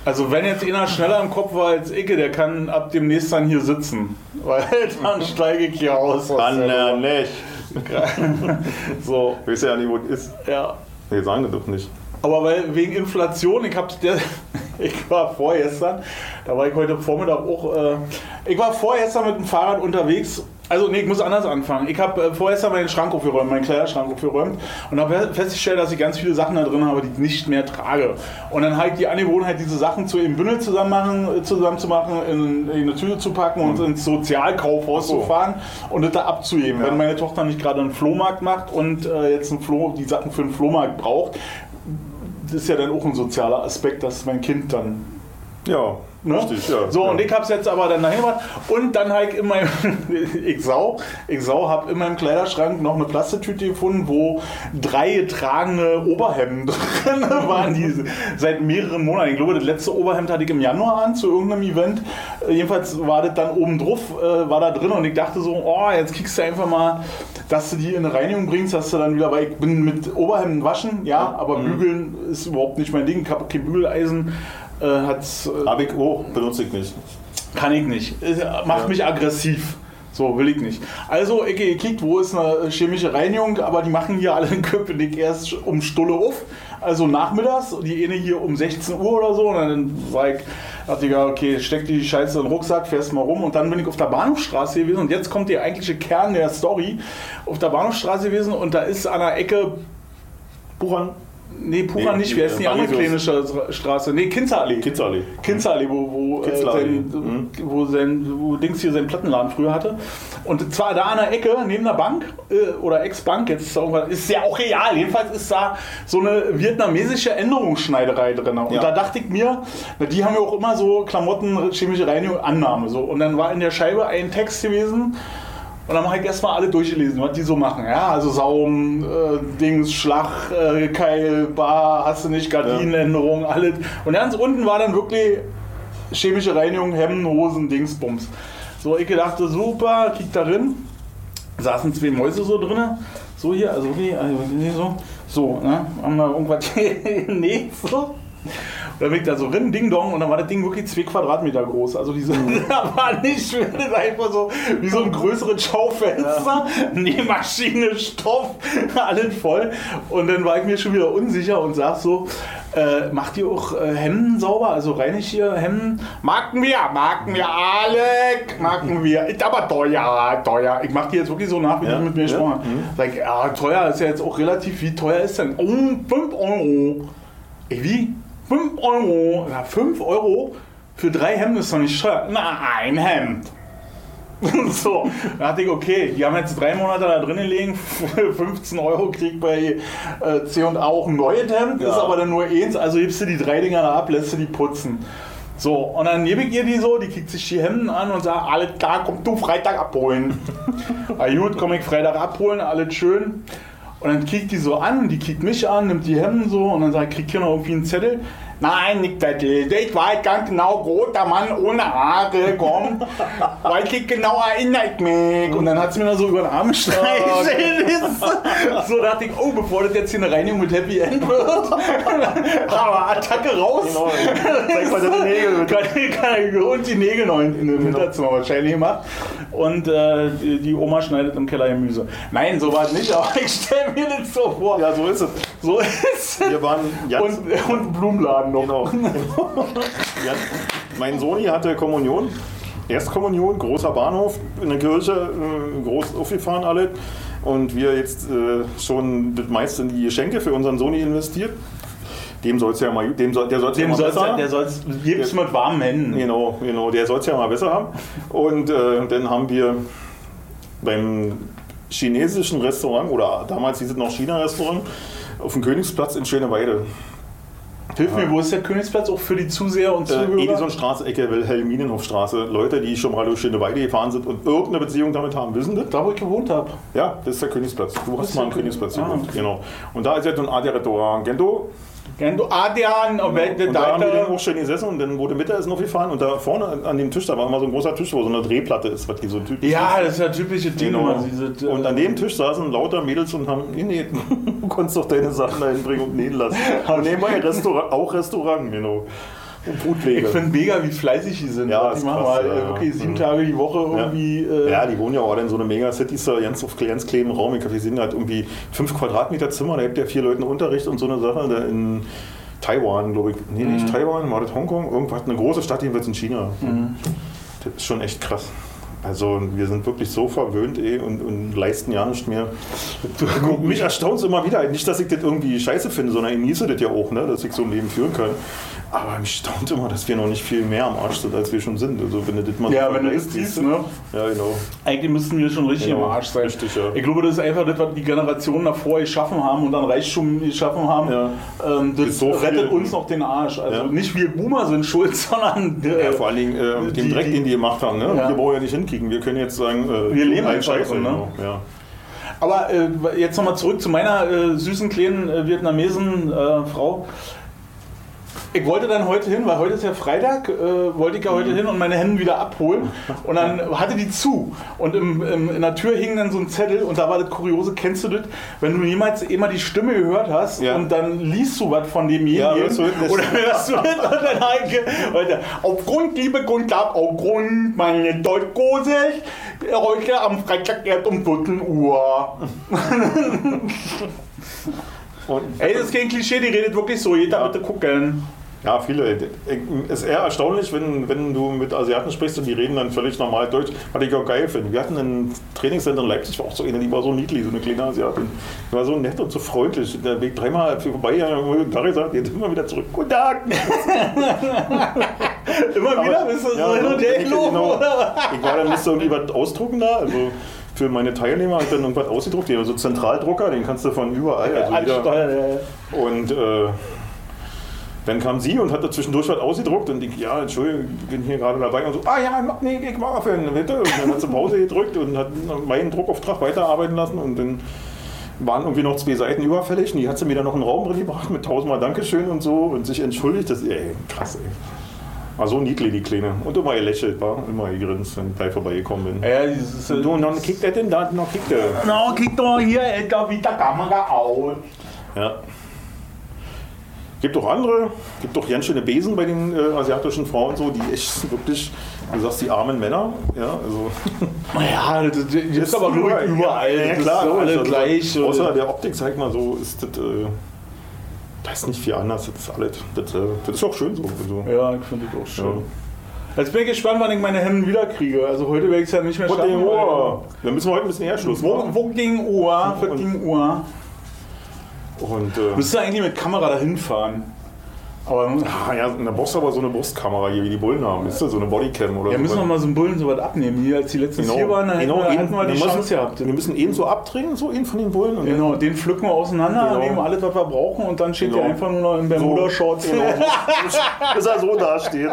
also, wenn jetzt einer schneller im Kopf war als ich, der kann ab demnächst dann hier sitzen. Weil dann steige ich hier aus. der er Nummer. nicht. So, Ich weiß ja nicht, wo das ist. ja. Nee, sagen das doch nicht. Aber weil wegen Inflation, ich hab der, ich war vorgestern, da war ich heute Vormittag auch, äh, ich war vorgestern mit dem Fahrrad unterwegs. Also nee, ich muss anders anfangen. Ich habe äh, vorgestern meinen Schrank aufgeräumt, meinen Kleiderschrank aufgeräumt und habe festgestellt, dass ich ganz viele Sachen da drin habe, die ich nicht mehr trage. Und dann halt die Angewohnheit, diese Sachen zu im Bündel zusammen, machen, äh, zusammen zu machen, in, in eine Tüte zu packen und ins Sozialkaufhaus so. zu fahren und das da abzuheben. Ja. Wenn meine Tochter nicht gerade einen Flohmarkt macht und äh, jetzt einen Flo, die Sachen für einen Flohmarkt braucht, ist ja dann auch ein sozialer Aspekt, dass mein Kind dann. Ja, Ne? richtig, ja. So, ja. und ich hab's jetzt aber dann dahin gemacht. Und dann halt in meinem. ich sau, ich sau, hab in meinem Kleiderschrank noch eine Plastiktüte gefunden, wo drei getragene Oberhemden drin waren, die seit mehreren Monaten. Ich glaube, das letzte Oberhemd hatte ich im Januar an zu irgendeinem Event. Äh, Jedenfalls war das dann oben drauf, äh, war da drin und ich dachte so, oh, jetzt kriegst du einfach mal, dass du die in eine Reinigung bringst, dass du dann wieder, weil ich bin mit Oberhemden waschen, ja, aber Mhm. bügeln ist überhaupt nicht mein Ding. Ich habe kein Bügeleisen. Äh, hat's, äh, Hab ich auch, benutze ich nicht. kann ich nicht. Es Macht Ja. mich aggressiv. So will ich nicht. Also, ich gekickt, wo ist eine chemische Reinigung, aber die machen hier alle in Köpenick erst um Stulle auf. Also nachmittags, die eine hier um 16 Uhr oder so. Und dann war ich, dachte ich, ja, okay, steck die Scheiße in den Rucksack, fährst mal rum. Und dann bin ich auf der Bahnhofstraße gewesen. Und jetzt kommt der eigentliche Kern der Story. Auf der Bahnhofstraße gewesen und da ist an der Ecke Buchern. Nee, Pura Nee, nicht. Wer ist denn die andere kleine. Stra- Straße? Nee, Kinzerallee. Kinzerallee. Kinzerallee, wo, wo, äh, sein, Mhm. wo, sein, wo Dings hier seinen Plattenladen früher hatte. Und zwar da an der Ecke, neben der Bank äh, oder Ex-Bank, jetzt ist, da irgendwas- ist ja auch real. Jedenfalls ist da so eine vietnamesische Änderungsschneiderei drin. Und Ja. da dachte ich mir, na, die haben ja auch immer so Klamotten, chemische Reinigung, Annahme. So. Und dann war in der Scheibe ein Text gewesen. Und dann habe ich erstmal alle durchgelesen, was die so machen. Ja, also Saum, äh, Dings, Schlag, äh, Keil, Bar, hast du nicht, Gardinenänderung, alles. Und ganz unten war dann wirklich chemische Reinigung, Hemden, Hosen, Dingsbums. So, ich dachte, super, kick da drin. Saßen zwei Mäuse so drin. So hier, also okay, also so. So, ne? Haben da irgendwas nee, so. Bin ich da so drin, Ding Dong, und dann war das Ding wirklich zwei Quadratmeter groß. Also diese, da war nicht schwer, das war einfach so wie so ein größeres Schaufenster, Nähmaschine, Stoff, alles voll. Und dann war ich mir schon wieder unsicher und sag so, äh, macht ihr auch äh, Hemden sauber? Also reinigt ihr Hemden? Marken wir, marken wir alle, marken wir. Ist aber teuer, teuer. Ich mach die jetzt wirklich so nach, wie Ja, du mit mir ja, gesprochen hast. mhm. Sag ja, teuer ist ja jetzt auch relativ. Wie teuer ist denn? Oh, 5 Euro. Ich, wie? 5 Euro. Ja, 5 Euro für drei Hemden ist doch nicht teuer. Na, ein Hemd. so, da dachte ich, okay, die haben jetzt drei Monate da drin gelegen, 15 Euro kriegt bei äh, C&A auch ein neues Hemd, ist Ja. aber dann nur eins, also gibst du die drei Dinger da ab, lässt du die putzen. So, und dann nehme ich ihr die so, die kriegt sich die Hemden an und sagt, alles klar, komm du Freitag abholen. ah gut, komm ich Freitag abholen, alles schön. Und dann kriegt die so an und die kriegt mich an, nimmt die Hemden so und dann sagt, kriegt hier noch irgendwie einen Zettel. Nein, nicht Zettel. Ich weiß ganz genau, roter Mann ohne Haare, komm. Weiß ich genau, erinnert mich. Und dann hat sie mir noch so über den Arm streichelt. so dachte ich, oh, bevor das jetzt hier eine Reinigung mit Happy End wird. Aber Attacke raus. Genau. Zeig mal deine Nägel. Kann, kann, und die Nägel noch in, in dem Hinterzimmer wahrscheinlich gemacht. Und äh, die, die Oma schneidet im Keller Gemüse. Nein, so war es nicht, aber ich stelle mir das so vor. Ja, so ist es. So ist es. Wir waren ganz Und, und Blumenladen noch. Genau. ja, mein Soni hatte Kommunion. Erstkommunion, großer Bahnhof, in der Kirche, äh, groß aufgefahren alle. Und wir jetzt äh, schon das meiste in die Geschenke für unseren Soni investiert. Dem soll es ja mal, dem soll, der soll es ja mal soll's, besser der soll's, gibt's mit warmen Händen. Genau, genau, der soll es ja mal besser haben. Und äh, dann haben wir beim chinesischen Restaurant, oder damals hieß es noch China-Restaurant, auf dem Königsplatz in Schöneweide. Hilf mir, wo ist der Königsplatz auch für die Zuseher und Äh, Zuhörer? Edisonstraße, Ecke Wilhelminenhofstraße. Leute, die schon mal durch Schöneweide gefahren sind und irgendeine Beziehung damit haben, wissen das? da, wo ich gewohnt habe. Ja, das ist der Königsplatz. Du hast mal am Königsplatz König- Ah, gewohnt. okay. Genau. Und da ist jetzt ein Adi-Restaurant Gento. Du Adrian, und Und da haben da auch schön gesessen und dann wurde Mittagessen aufgefahren und da vorne an dem Tisch, da war immer so ein großer Tisch, wo so eine Drehplatte ist, was die so typisch Ja, das ist ja typische Ding. Genau. diese, äh, Und an dem Tisch saßen lauter Mädels und haben genäht. Du konntest doch deine Sachen da hinbringen und nähen lassen. Und nebenbei Restaurant, auch Restaurant, genau. Und Brutpflege. Ich finde mega, wie fleißig die sind. Ja, die ist machen krass, mal ja, äh, ja. wirklich sieben Mhm. Tage die Woche irgendwie. Äh, Ja, die wohnen ja auch in so einer Mega-City, da ganz auf ganz kleinen Raum. Ich glaube, die sind halt irgendwie fünf Quadratmeter Zimmer, da habt ihr vier Leuten Unterricht und so eine Sache. Da in Taiwan, glaube ich. Nee, nicht Taiwan, war das Hongkong? Irgendwas, eine große Stadt, jedenfalls in China. Das ist schon echt krass. Also wir sind wirklich so verwöhnt eh, und, und leisten ja nicht mehr. Mich erstaunt es immer wieder. Nicht, dass ich das irgendwie scheiße finde, sondern ich genieße das ja auch, ne, dass ich so ein Leben führen kann. Aber mich staunt immer, dass wir noch nicht viel mehr am Arsch sind, als wir schon sind. Also wenn du das mal Ja, so wenn du das siehst ne? Ja, genau. Eigentlich müssten wir schon richtig Genau, im Arsch sein. richtig, ja. Ich glaube, das ist einfach das, was die Generationen davor geschaffen haben und dann Reichtum geschaffen haben. Ja. Ähm, das so viel- rettet uns noch den Arsch. Also Ja. nicht wir Boomer sind schuld, sondern äh, Ja, vor allen Dingen äh, mit dem die- Dreck, die- den die gemacht haben. Ne? Ja. Wir brauchen ja nicht hinkriegen. Wir können jetzt sagen, äh, Wir leben ein einfach Scheiße. davon, ne? Genau. Ja. Aber äh, jetzt nochmal zurück zu meiner äh, süßen kleinen äh, Vietnamesen äh, Frau. Ich wollte dann heute hin, weil heute ist ja Freitag, äh, wollte ich ja heute hin und meine Hände wieder abholen. Und dann hatte die zu. Und im, im, in der Tür hing dann so ein Zettel und da war das Kuriose, kennst du das? Wenn du jemals immer die Stimme gehört hast Ja. und dann liest du was von demjenigen Ja, das? oder hörst du das und dann ge- heute, aufgrund, liebe Grundlage, aufgrund meine Deutschkurse, heute am Freitag erst um 14 Uhr. Und, Ey, das ist kein Klischee, die redet wirklich so. Jeder Ja. bitte gucken. Ja, viele. Es ist eher erstaunlich, wenn, wenn du mit Asiaten sprichst und die reden dann völlig normal Deutsch, was ich auch geil finde. Wir hatten ein Trainingscenter in Leipzig, war auch so eine, die war so niedlich, so eine kleine Asiatin. Die war so nett und so freundlich. Der Weg dreimal vorbei, ja, da gesagt, jetzt immer wieder zurück. Guten Tag! immer wieder bist du Ja, so hin und her ich, geflogen, genau, ich war dann musste irgendwie was ausdrucken da. Also für meine Teilnehmer ich dann irgendwas ausgedruckt. Die haben so einen Zentraldrucker, den kannst du von überall. Also Ansteuern, ja. und äh, dann kam sie und hat da zwischendurch was ausgedruckt und ich, ja, Entschuldigung, ich bin hier gerade dabei und so, ah ja, mach- nee, ich mach für bitte. Und dann hat sie Pause gedrückt und hat meinen Druckauftrag weiterarbeiten lassen und dann waren irgendwie noch zwei Seiten überfällig und die hat sie mir dann noch einen Raum drin gebracht mit tausendmal Dankeschön und so und sich entschuldigt. Das, ey, krass, ey. War so niedlich, die Kleine. Und immer gelächelt, war immer gegrinst, wenn ich gleich vorbeigekommen bin. Ja, dieses. Du, und dann kickt er denn da, noch kickt er. Na, kick doch hier, Edgar, wie der Kamera aus. Ja. Gibt auch andere, gibt auch ganz schöne Besen bei den äh, asiatischen Frauen, so, die echt wirklich, du sagst, die armen Männer. Ja, also. Naja, das, das ist aber nur überall. Ja, das klar, ist so alle also, gleich. Außer der Optik, sag mal so, ist das. Äh, da ist nicht viel anders. Das ist alles. Das, äh, das ist auch schön so. Also. Ja, ich finde das auch schön. Jetzt bin ich gespannt, wann ich meine Hemden wieder kriege. Also heute werde ich es ja nicht mehr schaffen. Ohr. Dann müssen wir heute ein bisschen eher Schluss Wo, machen. wo ging Uhr? Wo ging Uhr? Und, äh, Müsste eigentlich mit Kamera dahin fahren. Aber ja, da brauchst du aber so eine Brustkamera hier, wie die Bullen haben. Ist das so eine Bodycam oder wir so? müssen noch mal so einen Bullen so was abnehmen. Hier, als die letztens hier waren, dann hätten wir, hätten wir die wir Chance müssen, gehabt. Wir müssen ihn so abdrehen, so ihn von den Bullen. Genau, den pflücken wir auseinander, Genau. nehmen alles, was wir brauchen und dann steht Genau. der einfach nur noch in Bermuda-Shorts. Genau. Bis er so dasteht.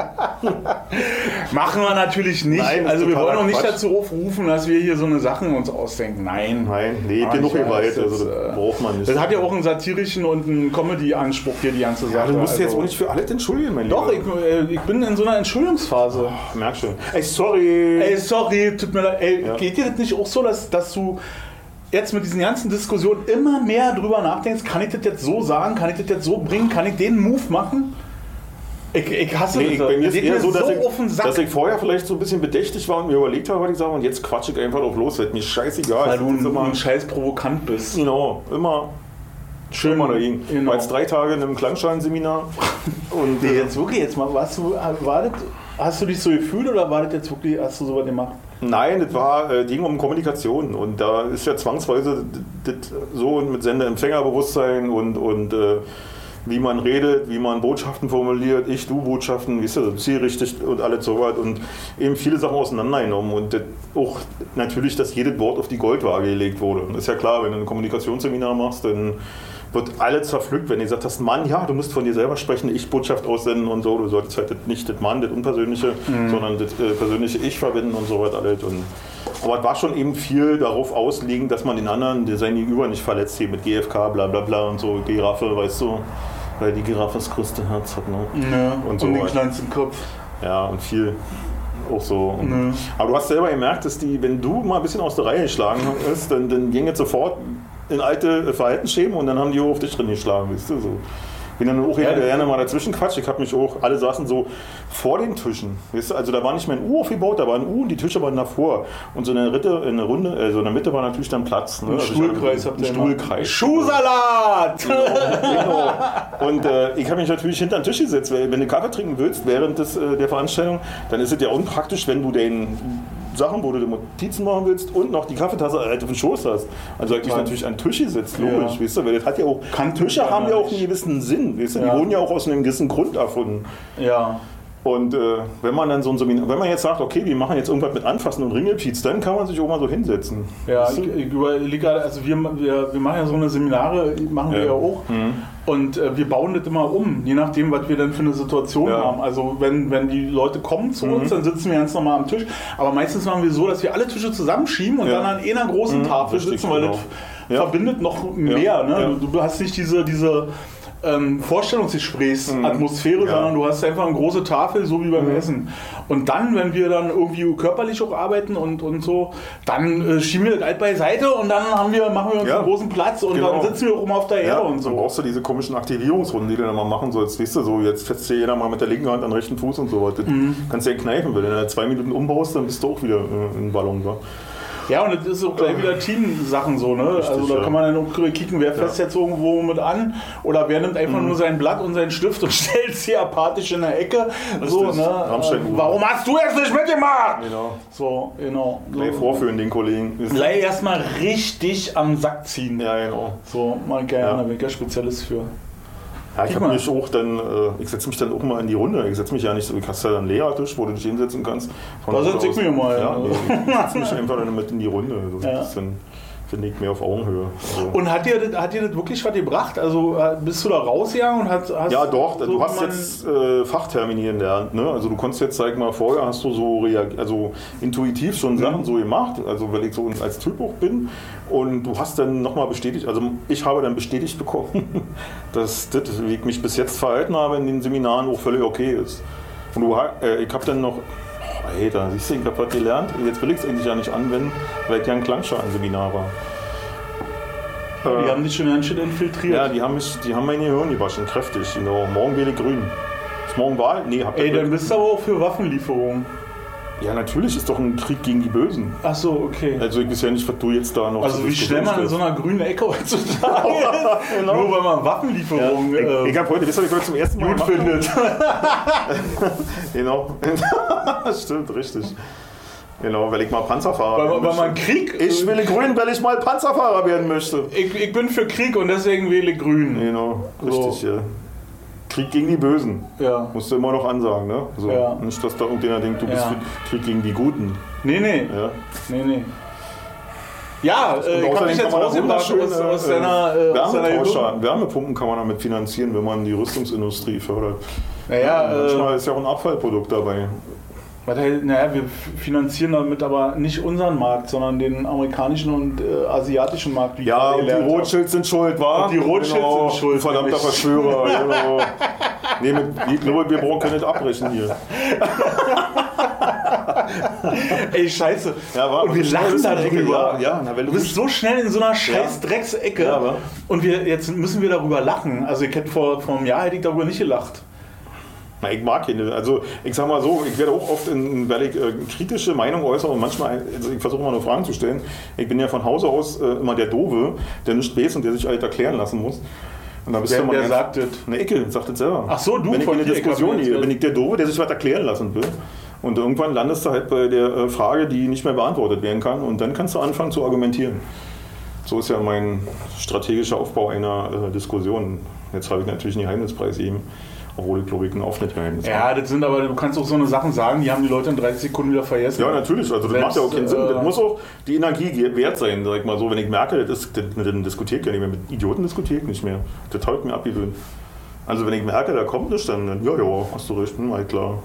Machen wir natürlich nicht. Nein, also wir wollen auch nicht Quatsch. dazu aufrufen, dass wir hier so eine Sachen uns ausdenken. Nein. Nein, nee, genug das, Also, das äh, braucht man nicht. Das hat ja auch einen satirischen und einen Comedy-Anspruch hier, die ganze Sache. ja, du musst jetzt Also- auch nicht für alles entschuldigen, mein Doch, ich, Lieber. äh, ich bin in so einer Entschuldigungsphase. Merk schon. Ey, sorry. Ey, sorry, tut mir leid. Ey, Ja. geht dir das nicht auch so, dass, dass du jetzt mit diesen ganzen Diskussionen immer mehr drüber nachdenkst, kann ich das jetzt so sagen, kann ich das jetzt so bringen, kann ich den Move machen? Ich, ich hasse Nee, ich, das. bei mir ist eher so, dass, den ich, dass ich vorher vielleicht so ein bisschen bedächtig war und mir überlegt habe, was ich sage, und jetzt quatsch ich einfach drauf los. Wird mir scheißegal. weil du ein, immer, ein scheiß provokant bist. Genau, immer schön mal dagegen. Genau. War jetzt drei Tage in einem Klangschalensseminar und Nee, äh, jetzt wirklich, jetzt mal, warst du, war das, hast du dich so gefühlt oder war das jetzt wirklich, hast du sowas gemacht? Nein, das war, äh, ging um Kommunikation und da ist ja zwangsweise das so mit Sender-Empfängerbewusstsein und, und äh, wie man redet, wie man Botschaften formuliert, ich, du Botschaften, wie ist das, zielrichtig und alles so was und eben viele Sachen auseinandergenommen und das auch natürlich, dass jedes Wort auf die Goldwaage gelegt wurde. Das ist ja klar, wenn du ein Kommunikationsseminar machst, dann wird alles zerpflückt, wenn du gesagt hast, Mann, ja, du musst von dir selber sprechen, ich Botschaft aussenden und so, du solltest halt nicht das Mann, das Unpersönliche, sondern das äh, persönliche Ich verbinden und so was alles. Und, aber es war schon eben viel darauf auslegen, dass man den anderen, der sein Gegenüber nicht verletzt, hier mit GFK, bla bla bla und so, Giraffe, weißt du, weil die Giraffe das größte Herz hat, ne? Ja, Und und, so den was. kleinsten Kopf. Ja, und viel auch so. Und, Nö. Aber du hast selber gemerkt, dass die, wenn du mal ein bisschen aus der Reihe geschlagen ist, dann, dann ging jetzt sofort in alte Verhaltensschemen und dann haben die auch auf dich drin geschlagen, weißt du, so. Bin dann auch der gerne mal dazwischen quatscht. Ich habe mich auch, alle saßen so vor den Tischen. Weißt du? Also da war nicht mehr ein U aufgebaut, da war ein U und die Tische waren davor. Und so eine Ritte, eine Runde, also in der Mitte war natürlich dann Platz. Ne? Ein Also Stuhlkreis habt ihr Stuhlkreis. Schuhsalat! Genau. Und äh, ich habe mich natürlich hinter den Tisch gesetzt, weil wenn du Kaffee trinken willst während des, äh, der Veranstaltung, dann ist es ja unpraktisch, wenn du den Sachen, wo du die Notizen machen willst und noch die Kaffeetasse halt auf dem Schoß hast. Also habe ich Total. natürlich an den Tisch gesetzt, logisch, Ja. weißt du, weil das hat ja auch, Kann Tische haben ja auch einen gewissen Sinn, weißt du, die Ja. wurden ja auch aus einem gewissen Grund erfunden. Ja. Und äh, wenn man dann so ein Seminar, wenn man jetzt sagt, okay, wir machen jetzt irgendwas mit Anfassen und Ringelpiez, dann kann man sich auch mal so hinsetzen. Ja, ich, ich überlege gerade, also wir, wir, wir machen ja so eine Seminare, machen wir Ja. ja auch. Mhm. Und äh, wir bauen das immer um, je nachdem, was wir dann für eine Situation Ja. haben. Also wenn, wenn die Leute kommen zu uns, dann sitzen wir ganz normal am Tisch. Aber meistens machen wir so, dass wir alle Tische zusammenschieben und Ja. dann an einer großen Mhm, Tafel richtig, sitzen, weil genau. das Ja. verbindet noch mehr. Ja. Ne? Ja. Du, du hast nicht diese, diese ähm, Vorstellungsgesprächsatmosphäre, Ja. sondern du hast einfach eine große Tafel, so wie beim Essen. Und dann, wenn wir dann irgendwie körperlich auch arbeiten und, und so, dann äh, schieben wir das halt beiseite und dann haben wir, machen wir uns Ja. einen großen Platz und Genau. dann sitzen wir auch immer auf der Ja, Erde und Dann so. brauchst du diese komischen Aktivierungsrunden, die du dann mal machen sollst. Weißt du, so jetzt fetzt dir jeder mal mit der linken Hand an den rechten Fuß und so weiter. Mhm. Kannst du ja kneifen, wenn du in zwei Minuten umbaust, dann bist du auch wieder äh, in Ballon. Wa? Ja, und das ist auch gleich wieder Teamsachen so, ne? Richtig, also da ja. kann man dann auch kicken, wer fässt jetzt irgendwo mit an oder wer nimmt Mhm. einfach nur sein Blatt und seinen Stift und stellt sie apathisch in der Ecke. So, ne? Rammstein-Uhr. Warum hast du jetzt nicht mitgemacht? Genau. So, genau. Gleich So. vorführen den Kollegen. Gleich erstmal richtig am Sack ziehen. Ja, genau. So, mal gerne, Ja. da bin ich ja Spezialist für. Ja, ich habe mich auch dann, äh, ich setze mich dann auch mal in die Runde. Ich setze mich ja nicht so, du hast ja dann einen Lehrertisch, wo du dich hinsetzen kannst. Von Da Hause setz ich mich mal, Ja, ja. ich setze mich einfach dann mit in die Runde. So, Ja. Finde ich, mehr auf Augenhöhe. Also, Und hat dir, das- hat dir das wirklich was gebracht? Also äh, bist du da rausgegangen und hast, hast ja, doch, so du hast jetzt äh, Fachterminieren gelernt. Ne? Also du konntest jetzt, sag ich mal, vorher hast du so also intuitiv schon Sachen so gemacht, also weil ich so als Typ auch bin. Und du hast dann nochmal bestätigt, also ich habe dann bestätigt bekommen, dass das, wie ich mich bis jetzt verhalten habe in den Seminaren, auch völlig okay ist. Und du, äh, ich habe dann noch, da siehst du, ich habe was gelernt, jetzt will ich es eigentlich ja nicht anwenden, weil ich ja ein Klangschaden-Seminar war. Die haben dich schon ganz schön infiltriert. Ja, die haben, mich, die haben mein Gehirn gewaschen, kräftig. Genau. Morgen wähle ich grün. Ist morgen Wahl? Nee, habt ihr Ey, dann bist du aber auch für Waffenlieferungen. Ja, natürlich ist doch ein Krieg gegen die Bösen. Ach so, okay. Also ich weiß ja nicht, was du jetzt da noch Also wie schnell man in so einer grünen Ecke heutzutage ist. Nur weil man Waffenlieferungen äh, Ich, ich habe heute, wisst ihr, ich heute zum ersten Mal gut findet. Genau. Stimmt, richtig. Genau, weil ich mal Panzerfahrer Weil, werden weil man. Krieg... Ich will grün, weil ich mal Panzerfahrer werden möchte. ich, ich bin für Krieg und deswegen wähle grün. Genau, So. richtig, ja. Krieg gegen die Bösen. Ja. Musst du immer noch ansagen, ne? So, Ja. Nicht, dass da irgendjemand denkt, du bist Ja. Krieg gegen die Guten. Nee, nee. Ja. Nee, nee. Ja, äh, ich habe dich jetzt rausgebracht wunderschön, aus, aus äh, deiner... Äh, aus deiner Wärmetauscher, Wärmepumpen kann man damit finanzieren, wenn man die Rüstungsindustrie fördert. Naja, äh, Manchmal ist ja auch ein Abfallprodukt dabei. Heißt- naja, wir finanzieren damit aber nicht unseren Markt, sondern den amerikanischen und äh, asiatischen Markt. Ja, und die. Rothschilds sind schuld, wa? Und die Rothschilds genau. sind schuld, Verdammter. Verschwörer, genau. Nee, mit, ich glaube, wir brauchen können nicht abbrechen hier. Ey, scheiße. Ja, war- und wir lachen darüber. Ja, ja na, weil Du du bist so schnell in so einer scheiß Drecksecke. Ja, und wir, jetzt müssen wir darüber lachen. Also ich hätte vor, vor einem Jahr hätte ich darüber nicht gelacht. Na, ich mag keine. Also ich sag mal so, ich werde auch oft in, weil ich äh, kritische Meinung äußere und manchmal, also ich versuche immer nur Fragen zu stellen. Ich bin ja von Hause aus äh, immer der Dove, der nicht weiß und der sich halt erklären lassen muss. Und da bist Wer, du mal wer ganz- sagt das? Na, Icke sagt das selber. Ach so, du Wenn ich von in ich Diskussion hab mir gehe, jetzt- bin ich der Dove, der sich was erklären lassen will. Und irgendwann landest du halt bei der äh, Frage, die nicht mehr beantwortet werden kann. Und dann kannst du anfangen zu argumentieren. So ist ja mein strategischer Aufbau einer äh, Diskussion. Jetzt habe ich natürlich einen Geheimnispreis eben, obwohl ich glaube ich ein Aufnitgeheimnis habe. Ja, das sind aber, du kannst auch so eine Sachen sagen, die haben die Leute in 30 Sekunden wieder vergessen. Ja, natürlich. Also das Selbst, macht ja auch keinen Sinn. äh, Das muss auch die Energie wert sein, sag ich mal so. Wenn ich merke, das ist, dann, dann diskutiere ich ja nicht mehr. Mit Idioten diskutiere ich nicht mehr. Das ich mir abgewöhnt. Also wenn ich merke, da kommt nichts, dann, ja, ja, hast du recht, hm, halt klar.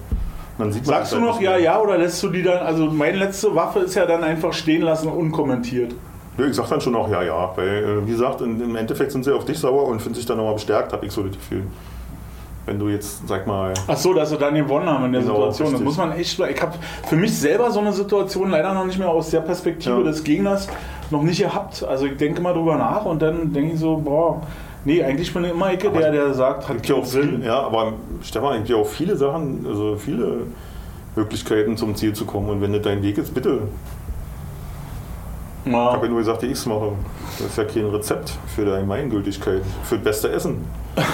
Sagst du halt noch ja, ja oder lässt du die dann, also meine letzte Waffe ist ja dann einfach stehen lassen, unkommentiert. Ja, ich sag dann schon auch ja, ja. Weil, äh, wie gesagt, im Endeffekt sind sie auf dich sauer und finden sich dann nochmal bestärkt, habe ich so das Gefühl. Wenn du jetzt, sag mal, Ach so, dass sie dann gewonnen haben in der Genau, Situation. Das muss man echt. Ich habe für mich selber so eine Situation leider noch nicht mehr aus der Perspektive Ja. des Gegners noch nicht gehabt. Also ich denke mal drüber nach und dann denke ich so, boah, nee, eigentlich bin ich immer Ecke, der, der sagt, hat ja auch Sinn. ja, aber Stefan, es gibt ja auch viele Sachen, also viele Möglichkeiten zum Ziel zu kommen. Und wenn das dein Weg ist, bitte. Ich Ja. habe ja nur gesagt, wie ich es mache. Das ist ja kein Rezept für deine Allgemeingültigkeit, für das beste Essen.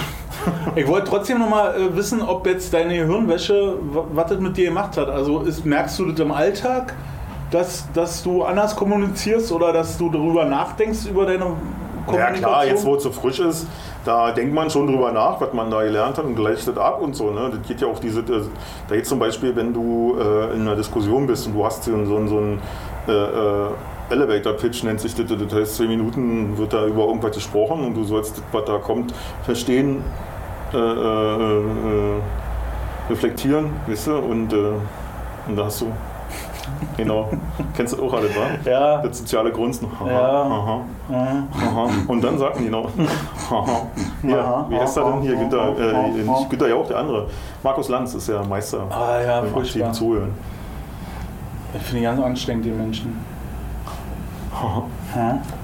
Ich wollte trotzdem noch mal äh, wissen, ob jetzt deine Hirnwäsche, wa- was das mit dir gemacht hat. Also ist, merkst du das im Alltag, dass, dass du anders kommunizierst oder dass du darüber nachdenkst, über deine Ja Kommunikation? klar, jetzt wo es so frisch ist, da denkt man schon drüber nach, was man da gelernt hat und gleicht das ab und so. Ne? Das geht ja auch diese, da geht zum Beispiel, wenn du äh, in einer Diskussion bist und du hast so, so, so einen äh, äh, Elevator-Pitch nennt sich das, das heißt, zehn Minuten wird da über irgendwas gesprochen und du sollst das, was da kommt, verstehen, äh, äh, äh, reflektieren, weißt du, und, äh, und da hast du, genau, kennst du auch alles, wa? Ja. Das soziale Grunzen. Aha, Ja. aha. Aha. Und dann noch, Aha. Hier, Aha. wie heißt er denn hier? Günther, äh, nicht Günther Jauch, der andere. Markus Lanz ist ja Meister Ah ja, aktiven Zuhören. Ich finde die ganz anstrengend, die Menschen.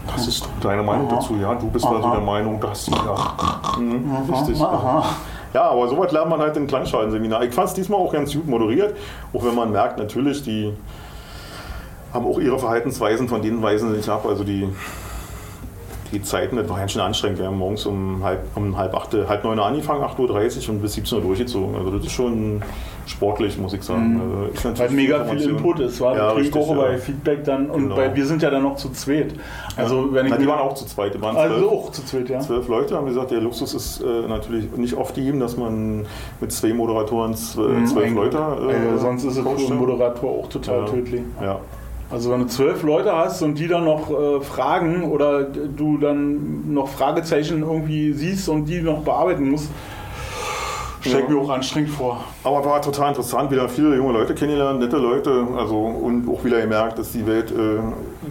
Das ist deine Meinung Aha. dazu, ja? Du bist also Aha. der Meinung, dass ja. Mhm, richtig. Aha. Ja, aber sowas lernt man halt im Klangschalenseminar. Ich fand es diesmal auch ganz gut moderiert, auch wenn man merkt, natürlich, die haben auch ihre Verhaltensweisen, von denen weisen sie nicht ab. Also die, die Zeiten, das war ganz schön anstrengend. Wir haben morgens um halb, um halb, acht, halb neun Uhr angefangen, 8.30 Uhr und bis 17 Uhr durchgezogen. Also das ist schon sportlich, muss ich sagen. Mhm. Also ist Weil mega viel. Input ist, war Ja, ja, richtig, Woche ja. bei Feedback dann und Genau. bei, wir sind ja dann noch zu zweit. Also wenn ich Na, die waren auch zu zweit, die waren zwölf. also auch zu zweit, ja. Zwölf Leute haben gesagt, der Luxus ist äh, natürlich nicht oft gegeben, dass man mit zwei Moderatoren zw- Mhm, zwölf Leute. Äh, sonst ist es für einen Moderator auch total Ja. tödlich. Ja. Also wenn du zwölf Leute hast und die dann noch äh, fragen oder du dann noch Fragezeichen irgendwie siehst und die noch bearbeiten musst, stelle Ja. mir auch anstrengend vor. Aber war total interessant, wieder viele junge Leute kennengelernt, nette Leute, also und auch wieder gemerkt, dass die Welt äh,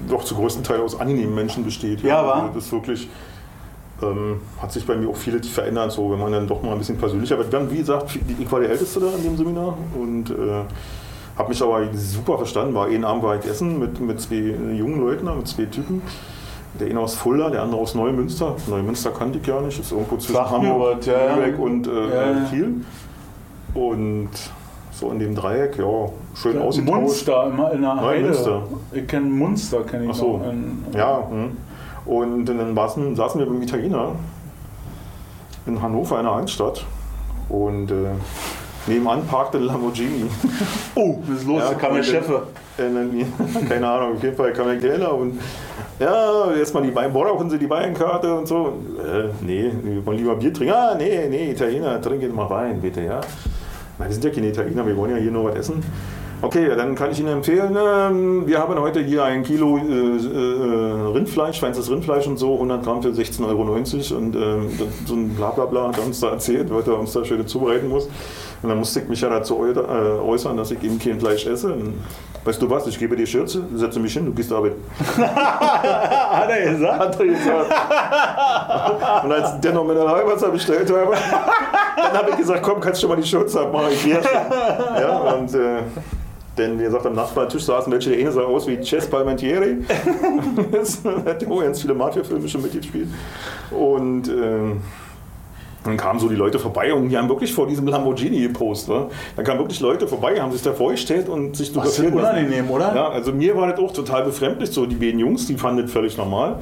doch zu größten Teil aus angenehmen Menschen besteht. Ja, wa? Also das ist wirklich, ähm, hat sich bei mir auch vieles verändert, so wenn man dann doch mal ein bisschen persönlicher wird. Wir haben, wie gesagt, ich war der Älteste da in dem Seminar und äh, habe mich aber super verstanden. War einen Abend war ich essen mit, mit zwei jungen Leuten, mit zwei Typen. Der eine aus Fulda, der andere aus Neumünster. Neumünster kannte ich gar nicht, ist irgendwo zwischen Sag Hamburg, ja, ja. Lübeck und äh, Ja, ja. Kiel. Und so in dem Dreieck, ja, schön ausgetauscht. Munster immer in der Heide. Münster. Ich kenne Munster, kenne ich Ach so. noch. In, Ja, hm. und dann saßen, saßen wir beim Italiener in Hannover, in der Altstadt. Und äh, nebenan parkte ein Lamborghini. Oh, was ist los? Ja, da kam der Chef. Äh, Keine Ahnung, auf jeden Fall kam der Kellner und ja, erstmal die Beine, brauchen Sie die Weinkarte und so. Äh, nee, wir wollen lieber Bier trinken. Ah, nee, nee, Italiener, trinken mal Wein, bitte, ja. Na, wir sind ja keine Italiener, wir wollen ja hier nur was essen. Okay, dann kann ich Ihnen empfehlen, ähm, wir haben heute hier ein Kilo äh, äh, Rindfleisch, feinstes Rindfleisch und so, 100 Gramm für 16,90 Euro und ähm, so ein Blablabla hat er uns da erzählt, was er uns da schön zubereiten muss. Und dann musste ich mich ja dazu äu- äh, äußern, dass ich eben kein Fleisch esse. Und, weißt du was, ich gebe dir Schürze, setze mich hin, du gehst arbeiten. Hat er gesagt? Hat er gesagt. Und als der noch Mineralwasser bestellt habe, dann habe ich gesagt, komm, kannst du schon mal die Schürze abmachen, ich gehe schon. Ja, und äh, denn wie gesagt, am Nachbartisch saßen welche, der eine sah aus wie Chess Palmentieri. Das hat auch ganz viele Mafia-Filme schon mitgespielt. Und ähm, dann kamen so die Leute vorbei und die haben wirklich vor diesem Lamborghini gepostet. Ne? Dann kamen wirklich Leute vorbei, haben sich da vorgestellt und sich Das ist fotografieren lassen. unangenehm, oder? Ja, also mir war das auch total befremdlich. So die beiden Jungs, die fanden das völlig normal.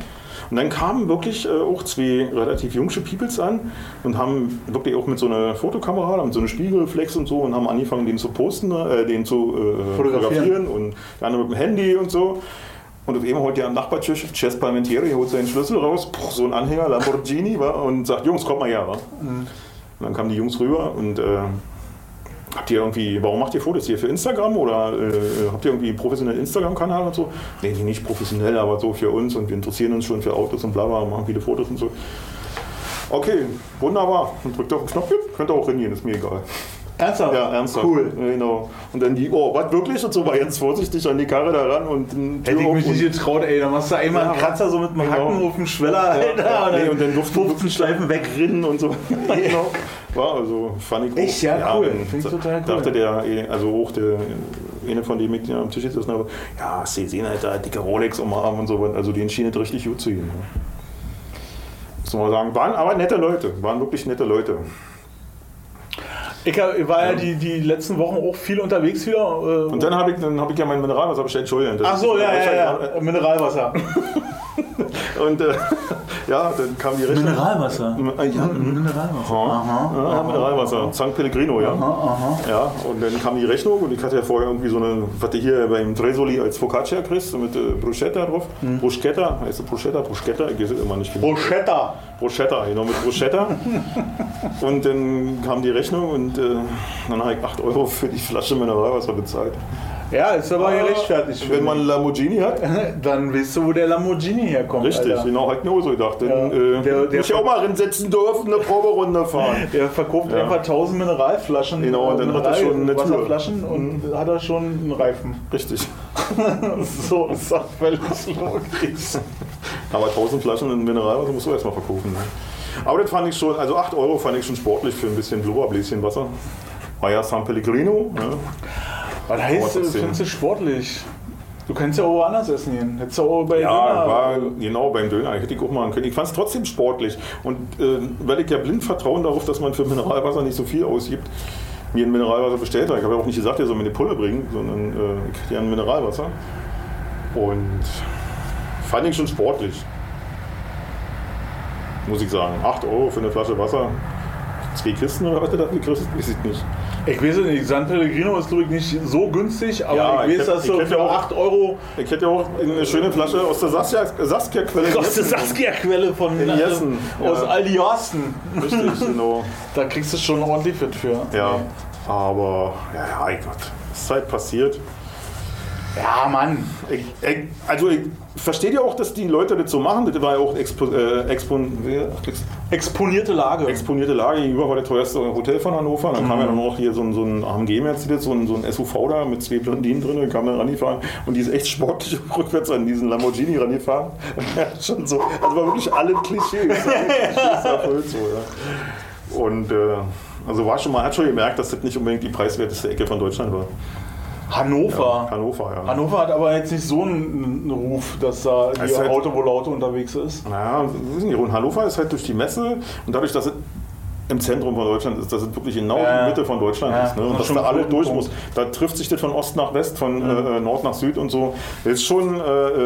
Und dann kamen wirklich äh, auch zwei relativ jungsche Peoples an und haben wirklich auch mit so einer Fotokamera, mit so einer Spiegelreflex und so und haben angefangen, den zu posten, äh, den zu äh, Fotografieren. fotografieren und der andere mit dem Handy und so. Und auf einmal holt der am Nachbartisch, Chess Palmentieri, holt seinen Schlüssel raus, puh, so ein Anhänger, Lamborghini, wa, und sagt, Jungs, kommt mal her. Wa? Und dann kamen die Jungs rüber und äh, habt ihr irgendwie, warum macht ihr Fotos hier für Instagram oder äh, habt ihr irgendwie einen professionellen Instagram-Kanal und so? Nee, nicht professionell, aber so für uns und wir interessieren uns schon für Autos und bla bla, machen viele Fotos und so. Okay, wunderbar. Und drückt auf den Knopf, könnt ihr auch reingehen, ist mir egal. Ernsthaft? Ja, ernsthaft. Cool. Genau. Und dann die, oh, was wirklich? Und so war ganz vorsichtig an die Karre da ran und ein Hätte ich mich nicht getraut, ey. Da machst du einmal einen Ja, Kratzer so mit dem genau. Hacken auf dem Schweller, Alter. Ja, nee, und dann durften 15 Schleifen weg. wegrinnen und so. genau. War also fand ich auch. Echt? Ja, cool. dann Finde ich total cool. Dachte der, eh, also auch der, eine von denen mit am Tisch gesessen habe, ja, sie sehen halt da dicke Rolex um den Arm und so, also denen schien es richtig gut zu gehen. ne? Muss man mal sagen, waren aber nette Leute, waren wirklich nette Leute. Ich war ja die, die letzten Wochen auch viel unterwegs wieder. äh, Und dann habe ich, dann hab ich ja mein Mineralwasser bestellt, Entschuldigung. Ach so, ja, ja, ja. Mineralwasser. Und äh, ja, dann kam die Rechnung. Mineralwasser. Äh, Ja, Mineralwasser. Aha. Ja, Mineralwasser, San Pellegrino, ja. Aha. Ja, und dann kam die Rechnung und ich hatte ja vorher irgendwie so eine, was du hier beim Tresoli als Focaccia kriegst, mit äh, Bruschetta drauf. Bruschetta, heißt es Bruschetta? Bruschetta? Ich weiß es immer nicht genau. Bruschetta. Bruschetta, genau, mit Bruschetta. und dann kam die Rechnung und äh, dann habe ich 8 Euro für die Flasche Mineralwasser bezahlt. Ja, ist aber gerechtfertigt. Wenn man einen Lamborghini hat, dann weißt du, wo der Lamborghini herkommt. richtig, Alter. genau, ich mir auch so gedacht. Dann Ja, äh, der- der- muss ich auch mal reinsetzen dürfen, eine Proberunde fahren. Der verkauft Ja. einfach 1000 Mineralflaschen. Genau, und dann hat er schon eine Tür. Mhm. Wasserflaschen und hat er schon einen Reifen. Richtig. So ist doch völlig logisch. Aber 1000 Flaschen in Mineralwasser musst du erstmal verkaufen. Ne? Aber das fand ich schon, also 8 Euro fand ich schon sportlich für ein bisschen Blubberbläschen Wasser. War ja San Pellegrino. Ne? Was heißt, trotzdem. findest du sportlich? Du kannst ja auch woanders essen gehen. Hättest du auch bei Ja, Döner- war genau beim Döner. Hätte ich auch machen können. Ich fand es trotzdem sportlich. Und äh, weil ich ja blind vertrauen darauf, dass man für Mineralwasser nicht so viel ausgibt, mir ein Mineralwasser bestellt habe. Ich habe ja auch nicht gesagt, er soll mir eine Pulle bringen, sondern äh, ich hätte ja ein Mineralwasser. Und fand ich schon sportlich. Muss ich sagen. 8 Euro für eine Flasche Wasser. Zwei Kisten oder was du dafür kriegst, weiß ich nicht. Ich weiß nicht, San Pellegrino ist glaube ich nicht so günstig, aber Ja, ich ich weiß, hätt- dass du für auch- 8 Euro Ich hätte ja auch eine schöne Flasche aus der Saskia- Saskia-Quelle. aus der Saskia-Quelle von In äh, Jessen, aus ja. Aldi Jorsten. Richtig, genau. Da kriegst du schon ordentlich fit für. Ja, aber, ja, ja, Gott. Ist halt passiert. Ja, Mann. Ich, ich, also ich verstehe ja auch, dass die Leute das so machen. Das war ja auch expo, äh, expon, Exponierte Lage. exponierte Lage. Gegenüber war der teuerste Hotel von Hannover. Dann kam ja dann noch hier so ein, so ein AMG Mercedes, so ein, so ein SUV da mit zwei Blondinen drin. Dann kam er rangefahren und die ist echt sportlich rückwärts an diesen Lamborghini rangefahren. Schon so. Also war wirklich alle Klischees. Alle Klischees so, ja. Und äh, also war schon mal, hat schon gemerkt, dass das nicht unbedingt die preiswerteste Ecke von Deutschland war. Hannover. Hannover, ja. Hannover hat aber jetzt nicht so einen, Ruf, dass da die halt- Auto, wo Auto unterwegs ist. Naja, wissen Sie, und Hannover ist halt durch die Messe und dadurch, dass es im Zentrum von Deutschland ist, dass es wirklich genau Ja. in der Mitte von Deutschland Ja, ist. Ne? das Und ist dass da ein alle durch muss. Da trifft sich das von Ost nach West, von äh, Nord nach Süd und so. Das ist schon äh,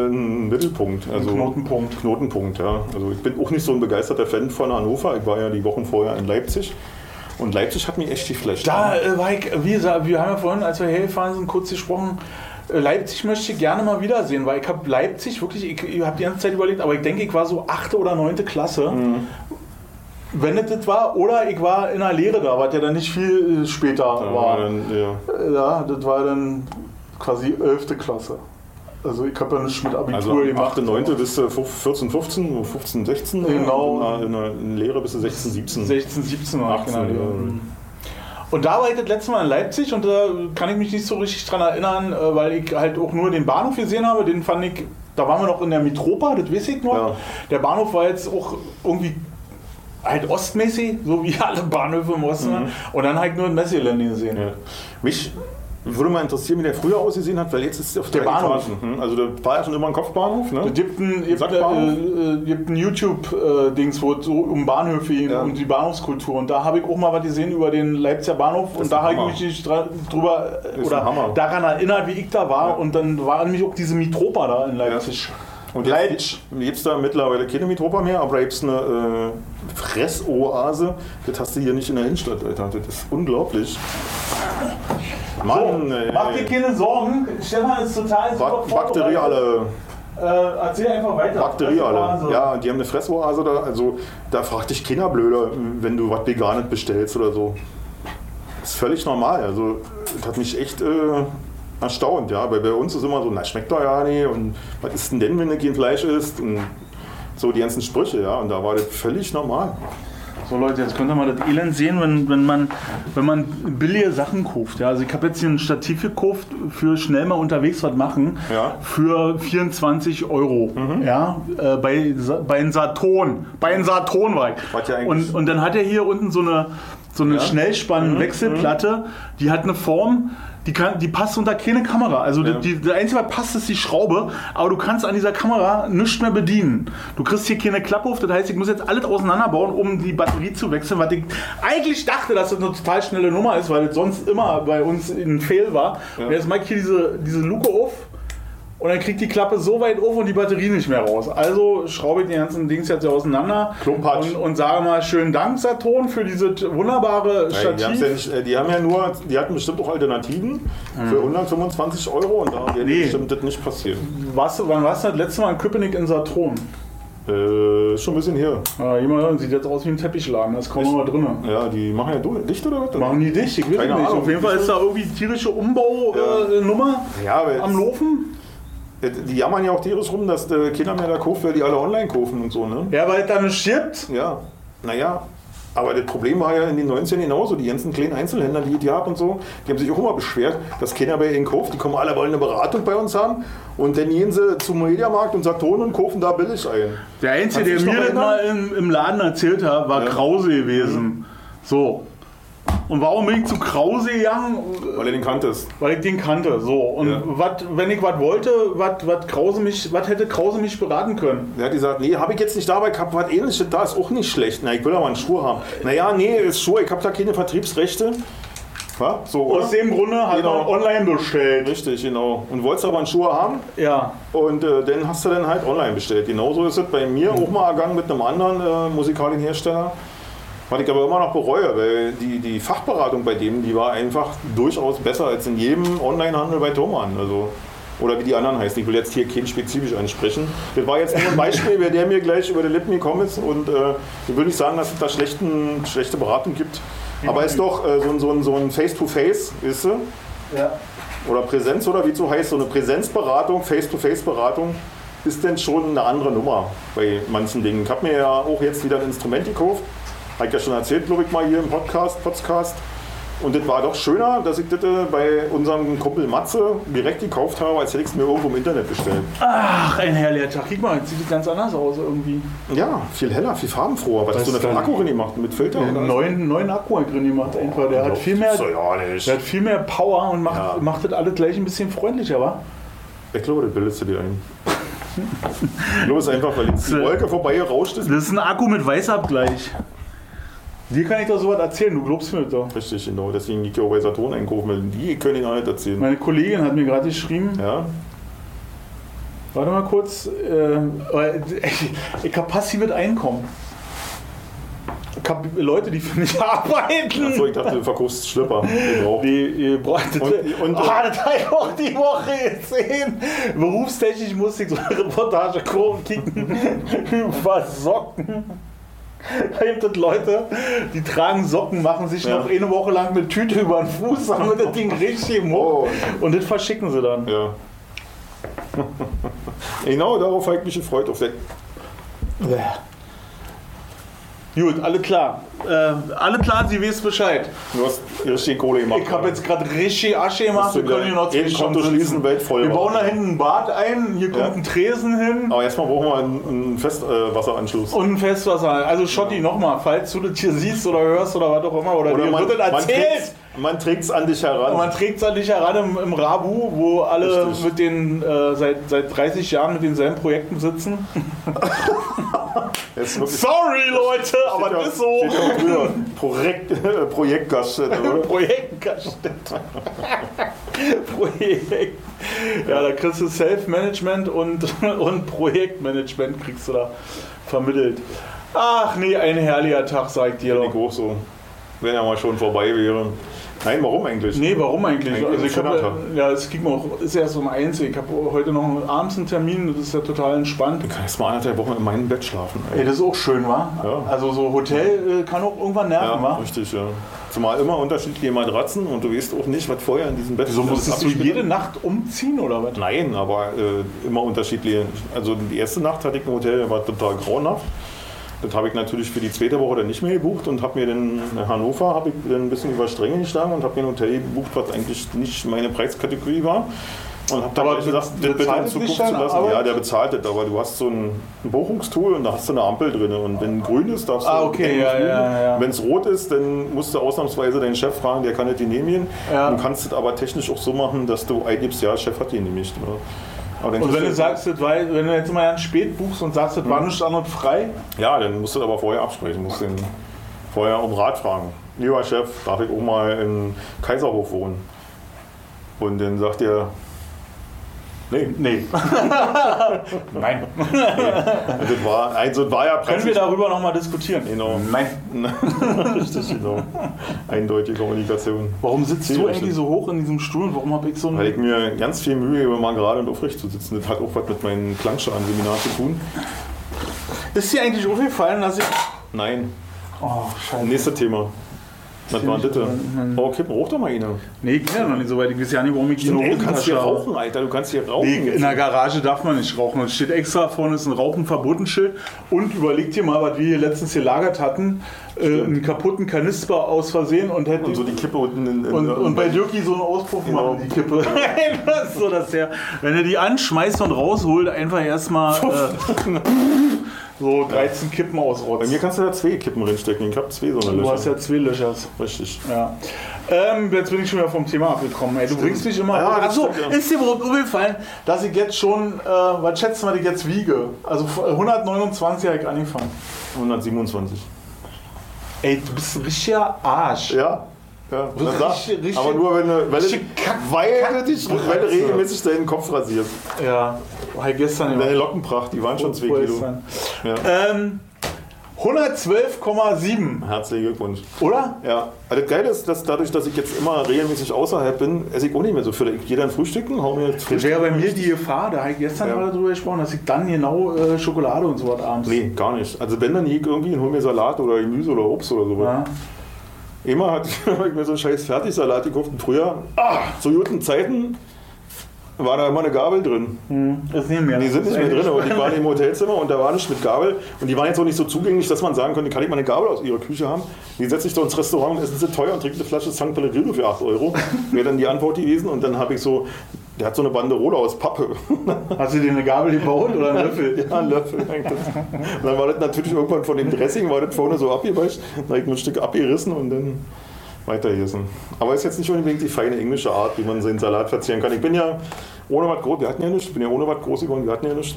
ein Mittelpunkt. Also Knotenpunkt. Knotenpunkt, ja. Also ich bin auch nicht so ein begeisterter Fan von Hannover. Ich war ja die Wochen vorher in Leipzig. Und Leipzig hat mich echt geflasht. Da, äh, war ich, wie gesagt, wir haben ja vorhin, als wir hergefahren sind, kurz gesprochen. äh, Leipzig möchte ich gerne mal wiedersehen, weil ich habe Leipzig wirklich, ich, ich habe die ganze Zeit überlegt, aber ich denke, ich war so 8. oder 9. Klasse. Wenn es das war, oder ich war in der Lehre da, was ja dann nicht viel äh, später Da war. dann, ja. Äh, Ja, das war dann quasi 11. Klasse. Also ich habe ja nicht mit Abitur Also gemacht. 8., 9. bis du 14, 15, 15, 16. Genau. In der, Lehre bis du 16, 17. 16, 17 war ich 18, genau. ja. Und da war ich das letzte Mal in Leipzig und da kann ich mich nicht so richtig dran erinnern, äh, weil ich halt auch nur den Bahnhof gesehen habe. Den fand ich, da waren wir noch in der Mitropa, das weiß ich noch. Ja. Der Bahnhof war jetzt auch irgendwie halt ostmäßig, so wie alle Bahnhöfe im Osten. Mhm. Und dann habe ich nur ein Messegelände gesehen. Ja. Mich würde mal interessieren, wie der früher ausgesehen hat, weil jetzt ist es auf Der Bahnhof. Hm, Also da war ja schon immer ein Kopfbahnhof, ne? Es gibt ein, gibt, äh, äh, gibt ein YouTube-Dings, wo es so um Bahnhöfe ging Ja. und die Bahnhofskultur. Und da habe ich auch mal was gesehen über den Leipziger Bahnhof. Und ist da habe ich mich drüber oder daran erinnert, wie ich da war. Ja. Und dann war nämlich auch diese Mitropa da in Leipzig. Und jetzt gibt es da mittlerweile keine Mitropa mehr, aber da gibt es eine äh, Fressoase. Das hast du hier nicht in der Innenstadt, Alter. Das ist unglaublich. Mann, ey. Mach dir keine Sorgen. Stefan ist total super Bak Bakterieale. Äh, erzähl einfach weiter. Bakterieale. Also, Ja, die haben eine Fressoase da. Also da fragt dich keiner blöder, wenn du was Veganes bestellst oder so. Das ist völlig normal. Also das hat mich echt äh, erstaunt, ja. Weil bei uns ist immer so, na schmeckt doch ja nicht und was ist denn denn, wenn du kein Fleisch isst? Und so die ganzen Sprüche, ja. Und da war das völlig normal. So Leute, jetzt könnt ihr mal das Elend sehen, wenn, wenn, man, wenn man billige Sachen kauft. Ja, also ich habe jetzt hier ein Stativ gekauft für schnell mal unterwegs was machen Ja. für 24 Euro. Ja, äh, bei, bei den Saturn. Bei den Saturn war ich. Ja und, und dann hat er hier unten so eine, so eine Ja. Schnellspann-Wechselplatte, die hat eine Form, die, kann, die passt unter keine Kamera. Also Ja. die, der einzige, was passt, ist die Schraube, aber du kannst an dieser Kamera nichts mehr bedienen. Du kriegst hier keine Klappe auf, das heißt, ich muss jetzt alles auseinanderbauen, um die Batterie zu wechseln, was ich eigentlich dachte, dass das eine total schnelle Nummer ist, weil das sonst immer bei uns ein Fail war. Ja. Und jetzt mache ich hier diese, diese Luke auf und dann kriegt die Klappe so weit auf und die Batterie nicht mehr raus. Also schraube ich die ganzen Dings jetzt hier auseinander Klumpatsch. und, und sage mal schönen Dank, Saturn, für dieses wunderbare Nein, die, ja Stativ. nicht, äh, die haben ja nur, die hatten bestimmt auch Alternativen für 125 Euro und da wird Nee. bestimmt das nicht passieren. Warst du, wann warst du das letzte Mal in Köpenick in Saturn? Äh, schon ein bisschen her. Ja, jemand sieht jetzt aus wie ein Teppichladen, da ist kaum noch mal drin. Ja, die machen ja dicht oder was? Machen die dich? Ich weiß Keine nicht. Ahnung. Auf jeden Fall ist da irgendwie tierische Umbau-Nummer Ja, aber am Laufen. Die jammern ja auch tierisch rum, dass die Kinder mehr da kaufen, weil die alle online kaufen und so, ne? Ja, weil es da nicht gibt. Ja, naja. Aber das Problem war ja in den 90ern genauso. Die ganzen kleinen Einzelhändler, die die haben und so, die haben sich auch immer beschwert, dass keiner bei ihnen kauft. Die kommen alle, wollen eine Beratung bei uns haben. Und dann gehen sie zum Mediamarkt und Saturn und kaufen da billig ein. Der Einzige, der mir das mal im, im Laden erzählt hat, war Ja. Krause gewesen. So. Und warum bin ich zu Krause gegangen? Weil er den kanntest. Weil ich den kannte. So. Und Ja. wat, wenn ich was wollte, was Krause mich, was hätte Krause mich beraten können? Der hat gesagt, nee, habe ich jetzt nicht dabei gehabt, was ähnliches da ist auch nicht schlecht. Na, ich will aber einen Schuh haben. Naja, nee, ist Schuh, ich habe da keine Vertriebsrechte. Ha? So, oder? Aus dem Grunde hat Genau. man online bestellt. Richtig, genau. Und wolltest aber einen Schuh haben Ja. und äh, den hast du dann halt online bestellt. Genauso ist es bei mir auch mal ergangen mit einem anderen äh, Musikalienhersteller. Was ich aber immer noch bereue, weil die, die Fachberatung bei dem, die war einfach durchaus besser als in jedem Onlinehandel bei Thomann. Also, oder wie die anderen heißen. Ich will jetzt hier keinen spezifisch ansprechen. Das war jetzt nur ein Beispiel, wer der mir gleich über die Lippen gekommen ist. Und äh, ich würde nicht sagen, dass es da schlechten, schlechte Beratung gibt. Aber ist doch äh, so, ein- so ein, so ein Face-to-Face, weißt du? ja. oder Präsenz oder wie es so heißt, so eine Präsenzberatung, Face-to-Face-Beratung ist denn schon eine andere Nummer bei manchen Dingen. Ich habe mir ja auch jetzt wieder ein Instrument gekauft, habe ich ja schon erzählt, glaube ich mal hier im Podcast, Podcast. Und das war doch schöner, dass ich das äh, bei unserem Kumpel Matze direkt gekauft habe, als hätte ich es mir irgendwo im Internet bestellt. Ach, ein herrlicher Tag. Guck mal, jetzt sieht es ganz anders aus irgendwie. Ja, viel heller, viel farbenfroher. Was hast du da für einen Akku drin gemacht? Mit Filter? einen neuen, neuen Akku drin gemacht einfach. Der hat viel mehr, So, ja, nicht. der hat viel mehr Power und macht, Ja. macht das alles gleich ein bisschen freundlicher, wa? Ich glaube, das bildest du dir ein. ist einfach, weil jetzt die Wolke vorbei gerauscht ist. Das ist ein Akku mit Weißabgleich. Dir kann ich doch sowas erzählen, du glaubst mir doch. Richtig, genau. Deswegen liegt ja auch bei Saturn einkaufen, weil die können ihn auch nicht erzählen. Meine Kollegin hat mir gerade geschrieben, Ja, warte mal kurz, äh, ich, ich habe passives Einkommen. Ich habe Leute, die für mich arbeiten. Achso, ich dachte, du verkaufst Schlipper. Die, braucht Und- und- ah, das habe ich auch die Woche gesehen. Berufstechnisch musste ich so eine Reportage gucken über Socken. Da gibt es Leute, die tragen Socken, machen sich Ja. noch eine Woche lang eine Tüte über den Fuß, haben das Ding richtig im Oh. Mund und das verschicken sie dann. Ja. genau, darauf habe ich mich gefreut. Auf der Gut, alle klar. Äh, alle klar, Sie wissen Bescheid. du hast richtig Kohle gemacht. Ich habe jetzt gerade richtig Asche gemacht. Wir können hier noch zwei Konto schließen, sitzen. Welt voll Wir bauen da hinten ein Bad ein, hier kommt Ja. ein Tresen hin. Aber erstmal brauchen wir einen, einen Festwasseranschluss. Und ein Festwasser. Also Schotti nochmal, falls du das hier siehst oder hörst oder was auch immer, oder, dir wird das erzählt. Man trägt es an dich heran. Man trägt es an dich heran im, im Rabu, wo alle Richtig. mit den äh, seit, seit 30 Jahren mit denselben Projekten sitzen. Sorry Leute, aber das ist so. Projekt, Projektgaststätte, oder? Projektgaststätte. Projekt. Ja, da kriegst du Self-Management und, und Projektmanagement kriegst du da vermittelt. Ach nee, ein herrlicher Tag, sag ich dir doch. ich auch so. Wenn er mal schon vorbei wäre. Nein, warum eigentlich? Nee, warum eigentlich? Eigentlich Also ich hab, ja, es ging mir auch, ist erst um eins. Ich habe heute noch abends einen Termin, das ist ja total entspannt. Ich kann jetzt mal anderthalb Wochen in meinem Bett schlafen. Ey, das ist auch schön, wa? Ja. Also so Hotel äh, kann auch irgendwann nerven, Ja, wa? richtig, ja. Zumal immer unterschiedliche Matratzen und du weißt auch nicht, was vorher in diesem Bett Wieso alles musstest du jede. Nacht umziehen oder was? Nein, aber äh, immer unterschiedliche. Also die erste Nacht hatte ich ein Hotel, war total grauenhaft. Das habe ich natürlich für die zweite Woche dann nicht mehr gebucht und habe mir dann in Hannover habe ich dann ein bisschen über Stränge geschlagen und habe mir ein Hotel gebucht, was eigentlich nicht meine Preiskategorie war. Und habe dann gleich gesagt, das bitte in Zukunft zu lassen. Ja, der bezahlt das, aber du hast so ein, ein Buchungstool und da hast du eine Ampel drin. Und wenn grün ist, darfst du. Ah, okay, ja, ja, ja. Wenn es rot ist, dann musst du ausnahmsweise deinen Chef fragen, der kann das genehmigen. Ja. Du kannst es aber technisch auch so machen, dass du eingibst, ja, Chef hat genehmigt. oder? Und wenn du sagst, das war, wenn du jetzt mal ganz spät buchst und sagst, das war nichts anderes frei, Ja, dann musst du aber vorher absprechen. musst den vorher um Rat fragen. Lieber Chef, darf ich auch mal in Kaiserhof wohnen? Und dann sagt er, nee. nee. Nein. Das war, also das war ja Können wir darüber nochmal diskutieren? Genau. Nein. Richtig, genau. Eindeutige Kommunikation. Warum sitzt du eigentlich so hoch in diesem Stuhl und warum habe ich so Weil ich mir ganz viel Mühe gebe, mal gerade und aufrecht zu sitzen. Das hat auch was mit meinem Klangschaden-Seminar zu tun. Ist dir eigentlich aufgefallen, dass ich. Nein. Oh, scheiße. Nächstes Thema. Was war das denn? Hm. Oh, kippen, rauch doch mal eine. Nee, ich bin ja noch nicht so weit. Ich weiß ja nicht, warum ich Ey, eine du kannst hier rauchen, Alter. Du kannst hier rauchen. Nee, in der Garage darf man nicht rauchen. Und es steht extra vorne ist ein Rauchenverbotenschild. Und überlegt dir mal, was wir hier letztens gelagert hatten. Äh, einen kaputten Kanister aus Versehen und hätte. Und so die Kippe unten in, in und, und bei Dirki so einen Auspuff Genau. machen, die Kippe. das so, dass der, wenn er die anschmeißt und rausholt, einfach erstmal äh, so 13 Kippen Bei ausrotzt. mir kannst du da zwei Kippen reinstecken. Ich habe zwei so eine Du Löcher. hast ja zwei Löchers. Richtig. Ja. Ähm, jetzt bin ich schon wieder vom Thema abgekommen. Ey, du bringst mich immer. Ja, Achso, ja. ist dir überhaupt aufgefallen, dass ich jetzt schon, äh, was schätzt du, was ich jetzt wiege? Also 129 habe ich angefangen. 127. Ey, du bist ein richtiger Arsch. Ja. Ja, richtig- richtig- aber nur wenn du, weil, du- richtig Kack- weil, Kack- du dich, weil du Bratze. regelmäßig deinen Kopf rasierst. Ja, war gestern Deine Lockenpracht, die waren schon zwei Kilo. Vorgestern. Ja. Ähm, 112,7, Herzlichen Glückwunsch. oder? Ja, also das Geile ist, dass dadurch, dass ich jetzt immer regelmäßig außerhalb bin, esse ich auch nicht mehr so viel. Ich gehe dann frühstücken, hau mir jetzt Das Frühstück. wäre bei mir die Gefahr, da habe ich gestern Ja. mal darüber gesprochen, dass ich dann genau äh, Schokolade und so was abends. Nee, gar nicht. Also wenn dann gehe ich irgendwie und hol mir Salat oder Gemüse oder Obst oder sowas. Ja. Immer hat ich mir so einen scheiß Fertigsalat gekauft und früher, ah, zu guten Zeiten, war da immer eine Gabel drin. Hm, ist nicht mehr. Die sind nicht mehr Das drin, aber die waren im Hotelzimmer und da war nicht mit Gabel. Und die waren jetzt auch nicht so zugänglich, dass man sagen könnte, kann ich mal eine Gabel aus ihrer Küche haben? Die setzt sich da ins Restaurant und essen sie teuer und trinkt eine Flasche St. Pellegrino für 8 Euro. Wäre dann die Antwort gewesen. Und dann habe ich so, der hat so eine Banderole aus Pappe. Hast du dir eine Gabel gebaut oder einen Löffel? Ja, ein Löffel. Und dann war das natürlich irgendwann von dem Dressing, war das vorne so abgeweicht. Dann habe ich ein Stück abgerissen und dann weitergegessen. Aber ist jetzt nicht unbedingt die feine englische Art, wie man seinen Salat verzehren kann. Ich bin ja ohne was groß, wir hatten ja nichts, ich bin ja ohne was groß geworden, wir hatten ja nichts.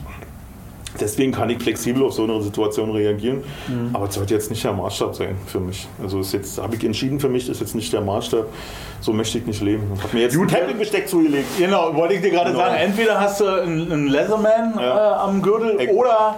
Deswegen kann ich flexibel auf so eine Situation reagieren. Aber es sollte jetzt nicht der Maßstab sein für mich. Also ist jetzt habe ich entschieden für mich, ist jetzt nicht der Maßstab. So möchte ich nicht leben. Ich habe mir jetzt ein Campingbesteck zugelegt. Genau, wollte ich dir gerade Genau. sagen, entweder hast du einen, einen Leatherman Ja. äh, am Gürtel Ich- oder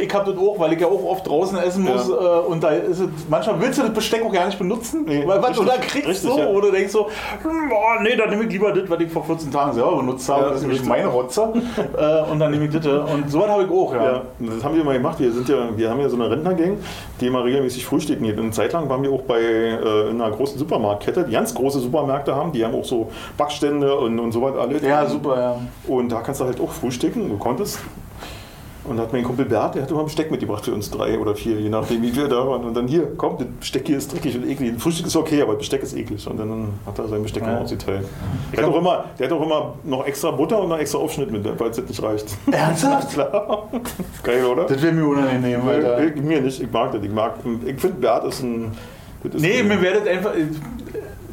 ich habe das auch, weil ich ja auch oft draußen essen muss Ja. äh, und da ist es, manchmal willst du das Besteck auch gar nicht benutzen, Nee, weil was du richtig, da kriegst richtig, so, ja. oder denkst so, hm, oh, nee, dann nehme ich lieber das, was ich vor 14 Tagen selber benutzt habe, Ja, das ist nämlich meine Rotze äh, und dann nehme ich das und so was habe ich auch, ja. Ja, das haben wir mal gemacht. Wir, sind ja, wir haben ja so eine Rentnergang, die immer regelmäßig frühstücken. geht. Eine Zeit lang waren wir auch bei äh, in einer großen Supermarktkette, die ganz große Supermärkte haben. Die haben auch so Backstände und, und so was alle. Ja, super, ja. Und da kannst du halt auch frühstücken, du konntest. Und da hat mein Kumpel Bert, der hat immer Besteck mitgebracht für uns drei oder vier, je nachdem wie wir da waren. Und dann hier, komm, das Besteck hier ist dreckig und eklig. Das Frühstück ist okay, aber das Besteck ist eklig. Und dann hat er sein Besteck Ja. immer ausgeteilt. Der hat, auch immer, der hat auch immer noch extra Butter und noch extra Aufschnitt mit, weil es nicht reicht. Ernsthaft? Klar. Geil, oder? Das wäre mir unangenehm, Alter. Ich, mir nicht, ich mag das. Ich, mag, ich finde, Bert ist ein. das Nee, mir werdet einfach,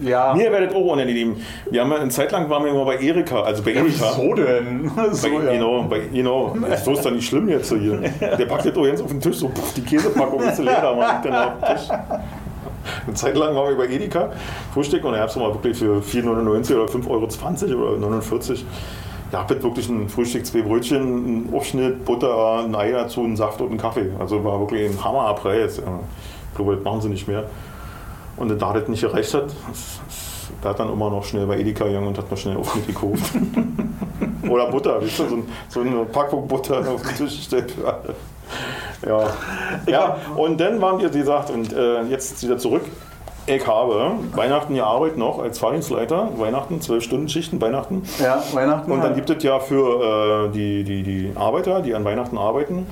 ja. mir werdet auch unangenehm. Wir haben ja eine Zeit lang waren wir immer bei Erika, also bei Erika. Wieso denn? So, Bei, ja. Genau, bei, genau. So ist doch nicht schlimm jetzt so hier. Der packt jetzt auch ganz auf den Tisch, so pff, die Käsepackung ist leer, macht dann auf den Tisch. Eine Zeit lang waren wir bei Edeka, Frühstück, und da gab es mal wirklich für 4,99 oder 5,20 Euro oder 49. Da habt wirklich ein Frühstück, zwei Brötchen, einen Aufschnitt, Butter, ein Ei dazu, einen Saft und einen Kaffee. Also war wirklich ein Hammerpreis. Ja. Ich glaube, das machen sie nicht mehr. Und da das nicht gereicht hat, da hat dann immer noch schnell bei Edeka gegangen und hat noch schnell Aufschnitt gekauft. Oder Butter, weißt du, so, ein, so eine Packung Butter auf den Tisch gestellt für alle. Ja. ja, und dann waren wir, wie gesagt, und äh, jetzt wieder zurück. Ich habe Weihnachten gearbeitet noch als Fahrdienstleiter. Weihnachten, 12 Stunden Schichten, Weihnachten. Ja, Weihnachten. Und dann halt. gibt es ja für äh, die, die, die Arbeiter, die an Weihnachten arbeiten,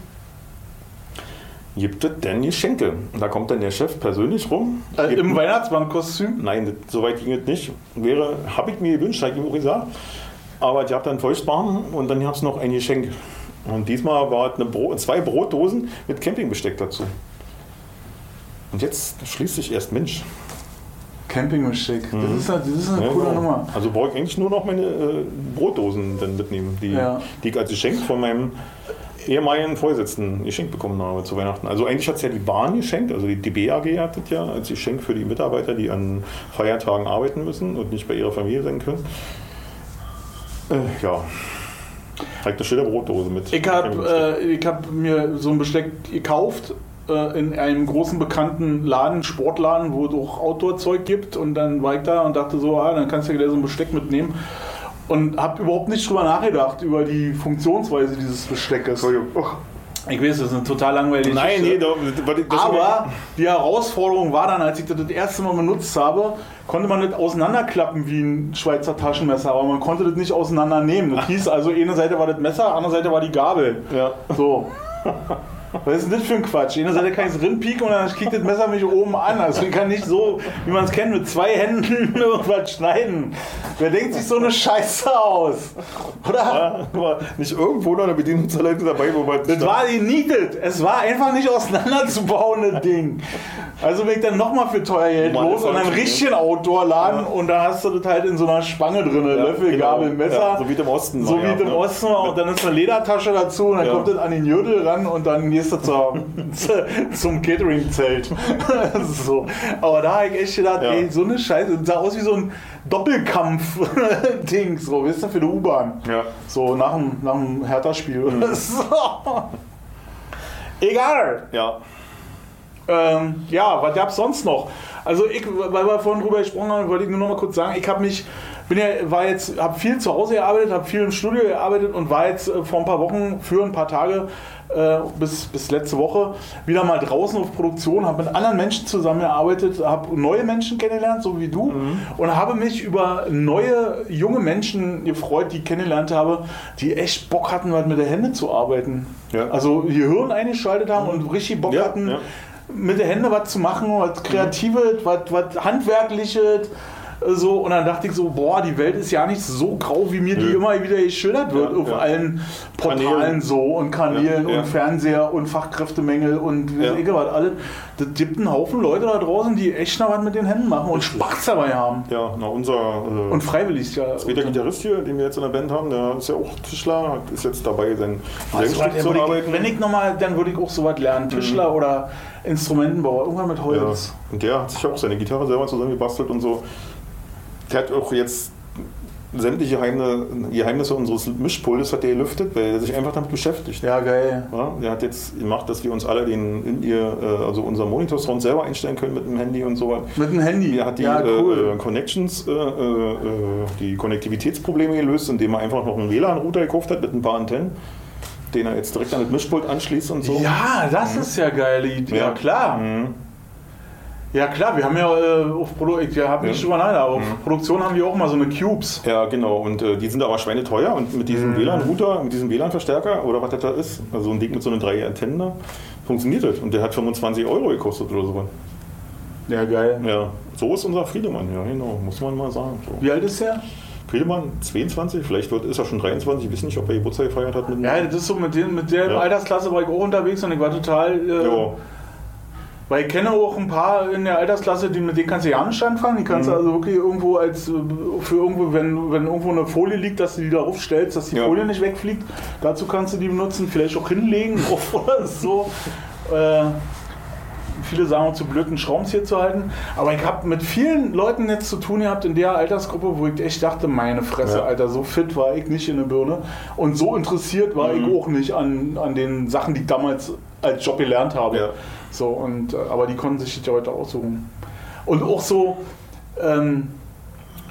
gibt es dann Geschenke. Und da kommt dann der Chef persönlich rum. äh, Im Weihnachtsmannkostüm? Nein, das, so weit ging es nicht. Wäre, habe ich mir gewünscht, habe ich ihm auch gesagt. Aber ich habe dann Feuchtbahn und dann gab es noch ein Geschenk. Und diesmal war es eine Brot, zwei Brotdosen mit Campingbesteck dazu. Und jetzt schließt sich erst Mensch. Campingbesteck. Das ist, eine- das ist eine Ja, coole genau. Nummer. Also brauche ich eigentlich nur noch meine äh, Brotdosen dann mitnehmen, die, Ja. die ich als Geschenk von meinem ehemaligen Vorsitzenden geschenkt bekommen habe zu Weihnachten. Also eigentlich hat es ja die Bahn geschenkt, also die, die BAG hat das ja als Geschenk für die Mitarbeiter, die an Feiertagen arbeiten müssen und nicht bei ihrer Familie sein können. Äh, ja. Halt eine schöne Brotdose mit. Ich habe äh, ich hab mir so ein Besteck gekauft äh, in einem großen bekannten Laden, Sportladen, wo es auch Outdoor-Zeug gibt. Und dann war ich da und dachte so, ah, dann kannst du ja gleich so ein Besteck mitnehmen. Und habe überhaupt nicht drüber nachgedacht, über die Funktionsweise dieses Besteckes. Och. Ich weiß, das ist eine total langweilige Nein, Geschichte. nee, das Aber die Herausforderung war dann, als ich das das erste Mal benutzt habe, konnte man das auseinanderklappen wie ein Schweizer Taschenmesser, aber man konnte das nicht auseinandernehmen. Das hieß also, eine Seite war das Messer, andere Seite war die Gabel. Ja. So. Was ist denn das für ein Quatsch? Eine Seite kann ich es rinpieken und dann kriegt das Messer mich oben an. Also ich kann nicht so, wie man es kennt, mit zwei Händen irgendwas schneiden. Wer denkt sich so eine Scheiße aus? Oder? Ja, nicht irgendwo noch eine Bedienungsanleitung dabei, wo man. Das war genietet. Es war einfach nicht auseinanderzubauen, das Ding. Also bin ich dann nochmal für teuer Geld Mann, los und einen richtigen Outdoor-Laden und da hast du das halt in so einer Spange drin. Ja, Löffel, genau. Gabel, Messer. Ja, so wie im Osten So wie ja, im? Osten und dann ist eine Ledertasche dazu und dann Ja. kommt das an den Gürtel ran und dann gehst du zur, zum Catering-Zelt. so. Aber da habe ich echt gedacht, Ja. ey, so eine Scheiße. Das sah aus wie so ein Doppelkampf-Ding, so, weißt du, für die U-Bahn. Ja. So nach dem, nach dem Hertha-Spiel oder so. Egal. Ja. Ähm, ja, was gab's sonst noch? Also ich, weil wir vorhin drüber gesprochen haben, wollte ich nur noch mal kurz sagen, ich habe mich, bin ja, war jetzt, habe viel zu Hause gearbeitet, habe viel im Studio gearbeitet und war jetzt äh, vor ein paar Wochen für ein paar Tage äh, bis, bis letzte Woche wieder mal draußen auf Produktion, habe mit anderen Menschen zusammengearbeitet, habe neue Menschen kennengelernt, so wie du, und habe mich über neue, junge Menschen gefreut, die ich kennengelernt habe, die echt Bock hatten, was mit den Händen zu arbeiten. Ja. Also ihr Hirn eingeschaltet haben und richtig Bock Ja, hatten, ja. mit den Händen was zu machen, was Kreatives, was, was Handwerkliches. So, und dann dachte ich so, boah, die Welt ist ja nicht so grau, wie mir die Nö. immer wieder geschildert wird Ja, auf ja. allen Portalen Kanälen. so und Kanälen Ja, ja. und Fernseher und Fachkräftemängel und Ja. weiß ich was alles. Das gibt einen Haufen Leute da draußen, die echt noch was mit den Händen machen und Spaß dabei haben. Ja, na, unser äh, Und freiwillig ja. zweiter Gitarrist hier, den wir jetzt in der Band haben, der ist ja auch Tischler, ist jetzt dabei, sein was, zu arbeiten. ich, wenn ich nochmal, dann würde ich auch so was lernen. Tischler oder Instrumentenbauer, irgendwann mit ja. Holz. Und der hat sich auch seine Gitarre selber zusammengebastelt und so. Der hat auch jetzt sämtliche Geheimnisse, unseres Mischpultes hat der gelüftet, weil er sich einfach damit beschäftigt. Ja, geil. Ja, der hat jetzt gemacht, dass wir uns alle den in ihr, äh, also unser Monitorsound selber einstellen können mit dem Handy und so weiter. Mit dem Handy. Er hat die ja, cool. äh, Connections, äh, äh, äh, die Konnektivitätsprobleme gelöst, indem er einfach noch einen WLAN-Router gekauft hat mit ein paar Antennen, den er jetzt direkt an das Mischpult anschließt und so. Ja, das ist ja geile Idee. Ja, klar. Mhm. Ja, klar. Wir haben ja äh, auf Produktion, ich habe nicht Ja. drüber nachgedacht, aber auf Produktion haben wir auch mal so eine Cubes. Ja, genau. Und äh, die sind aber schweineteuer. Und mit diesem Mhm. WLAN-Router, mit diesem WLAN-Verstärker oder was das da ist, also ein Ding mit so einen drei Antennen da, funktioniert das. Und der hat 25 Euro gekostet oder so. Ja, geil. Ja, so ist unser Friedemann. Ja, genau. Muss man mal sagen. So. Wie alt ist der? Friedemann, 22, vielleicht wird, ist er schon 23. Ich weiß nicht, ob er Geburtstag gefeiert hat. Mit Ja, das ist so mit, den, mit der Ja. Altersklasse war ich auch unterwegs und ich war total. Äh. Weil ich kenne auch ein paar in der Altersklasse, die, mit denen kannst du ja nicht anfangen. Die kannst du Mhm. also wirklich irgendwo als für irgendwo, wenn, wenn irgendwo eine Folie liegt, dass du die darauf stellst, dass die Ja. Folie nicht wegfliegt. Dazu kannst du die benutzen, vielleicht auch hinlegen oder so. Äh, viele sagen auch zu blöd, einen Schraubenzieher zu halten. Aber ich habe mit vielen Leuten jetzt zu tun gehabt in der Altersgruppe, wo ich echt dachte, meine Fresse, Ja. Alter, so fit war ich nicht in der Birne. Und so interessiert war Mhm. ich auch nicht an, an den Sachen, die ich damals als Job gelernt habe. Ja. So, und, äh, aber die konnten sich das ja heute aussuchen. Und auch so ähm,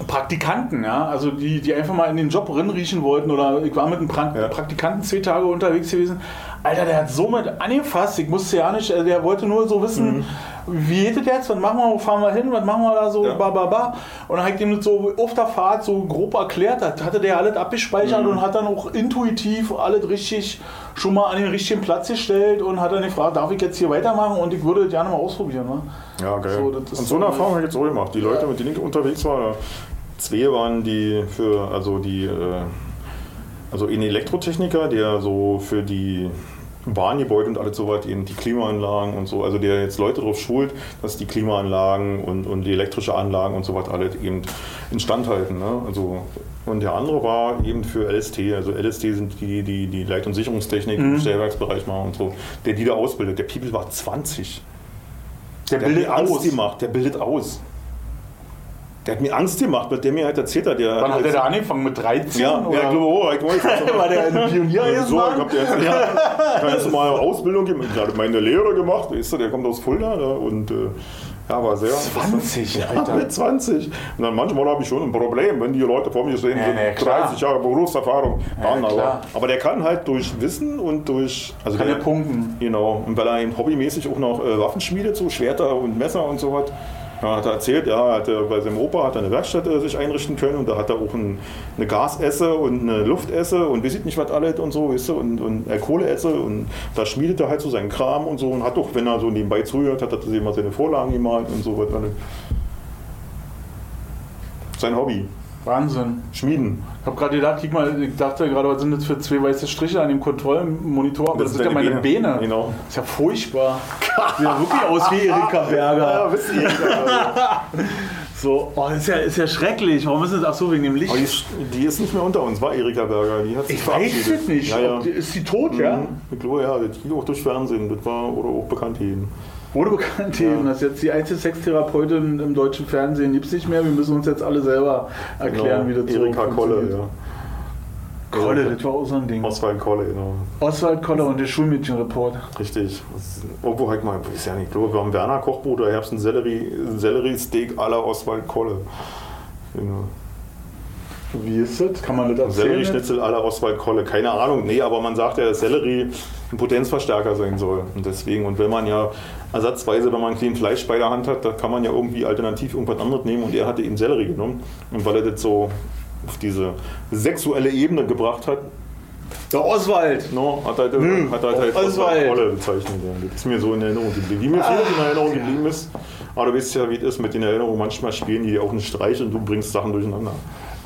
Praktikanten, ja, also die, die einfach mal in den Job reinriechen wollten oder ich war mit einem pra Ja. Praktikanten zwei Tage unterwegs gewesen. Alter, der hat so mit angefasst, ich musste ja nicht, äh, der wollte nur so wissen, wie geht das jetzt, was machen wir, wo fahren wir hin, was machen wir da so, Mhm. Ja. ba, ba, ba. Und dann habe ich dem das so auf der Fahrt so grob erklärt, das hatte der alles abgespeichert Mhm. und hat dann auch intuitiv alles richtig schon mal an den richtigen Platz gestellt und hat dann gefragt, darf ich jetzt hier weitermachen und ich würde das gerne mal ausprobieren. Ne? Ja, geil. So, und so eine Erfahrung habe ich jetzt auch gemacht. Die Leute, mit denen ich unterwegs war, zwei waren die für, also die, äh, also ein Elektrotechniker, der so für die Bahngebäude und alles so was, eben die Klimaanlagen und so, also der jetzt Leute darauf schult, dass die Klimaanlagen und, und die elektrische Anlagen und so was alles eben instand halten. Ne? Also, und der andere war eben für LST, also LST sind die, die die Leit- und Sicherungstechnik im Stellwerksbereich machen und so, der die da ausbildet. Der People war 20. Der, Der hat bildet mir Angst aus. gemacht, der bildet aus. Der hat mir Angst gemacht, mit der mir halt erzählt hat. Der Wann hat der da angefangen? Mit 13? Ja, ja, oder? ich glaube, oh, ich weiß, War der ein Pionier ja, jetzt so, ich mal? hab der jetzt ja, ganz normale Ausbildung gemacht. Ich habe meine Lehre gemacht, weißt du, der kommt aus Fulda ne, und äh, ja, war sehr. 20, Ja, Alter. mit 20. Und dann manchmal habe ich schon ein Problem, wenn die Leute vor mir stehen, Ja, sind klar. 30 Jahre Berufserfahrung. Ja, aber, der kann halt durch Wissen und durch. Also Kann der, punkten. Genau, und weil er eben hobbymäßig auch noch äh, Waffen schmiedet, so Schwerter und Messer und so was. Ja, hat er erzählt, ja, er hat, äh, bei seinem Opa hat er eine Werkstatt äh, sich einrichten können und da hat er auch ein, eine Gasesse und eine Luftesse und weiß ich nicht was alles und so, weißt du, und, und äh, Kohleesse und da schmiedet er halt so seinen Kram und so und hat doch, wenn er so nebenbei zuhört, hat er sich immer seine Vorlagen gemalt und so was. Sein Hobby, Wahnsinn. Schmieden. Ich habe gerade gedacht, guck mal, ich dachte gerade, was sind das für zwei weiße Striche an dem Kontrollmonitor? Aber das, Das sind ja meine Beine. Beine. Genau. Das ist ja furchtbar. Sieht ja wirklich aus wie Erika Berger. wisst ihr. So, oh, ist ja, ist ja schrecklich. Warum ist das auch so wegen dem Licht? Die, ist- die ist nicht mehr unter uns, war Erika Berger. Die hat sich Ich weiß es nicht. Ja, ja. Ist sie tot, ja? Mhm. Ich glaube, ja, das ging auch durch Fernsehen. Das war oder auch bekannt hin. Wurde bekannt eben, dass jetzt die einzige Sextherapeutin im deutschen Fernsehen gibt es nicht mehr. Wir müssen uns jetzt alle selber erklären, wie das Genau. Erika Kolle, ja. Kolle, das war auch so ein Ding. Oswald Kolle, genau. Oswald Kolle und der Schulmädchenreport. Richtig. Das ist- Irgendwo halt mal, weiß ja nicht, ich glaube, wir haben Werner Kochbrot oder Herbst ein Sellerie, Sellerie-Steak la Oswald Kolle. Genau. Wie ist das? Kann man das erzählen? Sellerieschnitzel la Oswald Kolle. Keine Ahnung, nee, aber man sagt ja, dass Sellerie ein Potenzverstärker sein soll. Und deswegen, und wenn man ja ersatzweise, wenn man einen kleinen Fleisch bei der Hand hat, da kann man ja irgendwie alternativ irgendwas anderes nehmen. Und er hatte eben Sellerie genommen. Und weil er das so auf diese sexuelle Ebene gebracht hat, Der Oswald. no, hat er halt, Hm, hat er halt Oswald. Kolle bezeichnet. Ja. Das ist mir so in Erinnerung geblieben. Wie mir vieles in Erinnerung geblieben ist. Aber du weißt ja, wie es ist mit den Erinnerungen. Manchmal spielen die auch einen Streich und du bringst Sachen durcheinander.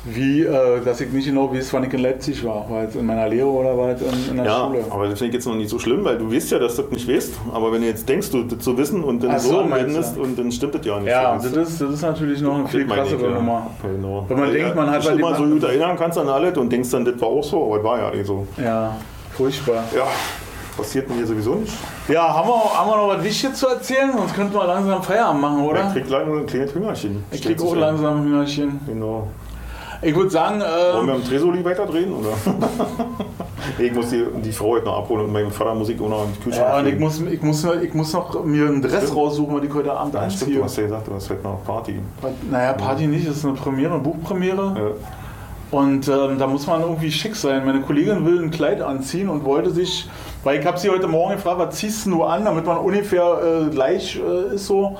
Wie, äh, dass ich nicht genau wie es wann ich in Leipzig war. War es in meiner Lehre oder war es in, in der Ja, Schule? aber das finde ich jetzt noch nicht so schlimm, weil du weißt ja, dass du das nicht weißt. Aber wenn du jetzt denkst, du das zu wissen und dann Ach so so, anwendest und dann stimmt das ja nicht. Ja, Das ist, das ist natürlich noch eine viel ich, krassere ja. Nummer. Genau. Wenn man Weil, denkt, man hat bei immer so gut erinnern kannst an alles und denkst dann, das war auch so, aber das war ja nicht so. Ja, furchtbar. Ja, passiert mir hier sowieso nicht. Ja, haben wir, haben wir noch was Wichtiges zu erzählen? Sonst könnten wir langsam Feierabend machen, Ich oder? krieg leider nur ein kleines Hüngerchen. Ich krieg auch langsam ein Hüngerchen. Genau. Ich würde sagen, Wollen wir äh, am Tresoli weiterdrehen, oder? Ich muss die, die Frau heute noch abholen und meinem Vater Musik auch noch in den Kühlschrank ja, und ich muss, ich, muss, ich muss noch mir einen Dress Stimmt. raussuchen, was ich heute Abend Ja, stimmt, anziehe. du hast ja gesagt, du hast heute noch Party. Naja, Party nicht, das ist eine Premiere, eine Buchpremiere. Ja. Und ähm, da muss man irgendwie schick sein. Meine Kollegin will ein Kleid anziehen und wollte sich, weil ich habe sie heute Morgen gefragt, was ziehst du an, damit man ungefähr äh, gleich äh, ist so,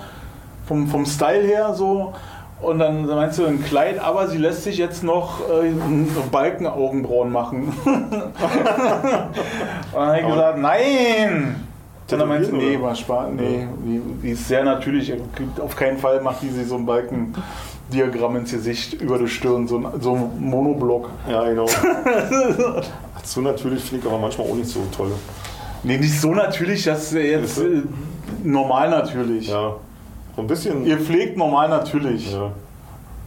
vom, vom Style her so. Und dann meinst du ein Kleid, aber sie lässt sich jetzt noch äh, Balkenaugenbrauen machen. und dann habe ich gesagt, nein! Und dann meinst du, nee, war Spaß, nee, die, die ist sehr natürlich. Auf keinen Fall macht die sich so ein Balkendiagramm ins Gesicht über die Stirn, so ein, so ein Monoblock. Ja, genau. so natürlich finde ich aber manchmal auch nicht so toll. Nee, nicht so natürlich, das ist jetzt äh, normal natürlich. Ja, so ein bisschen. Ihr pflegt normal natürlich. Ja.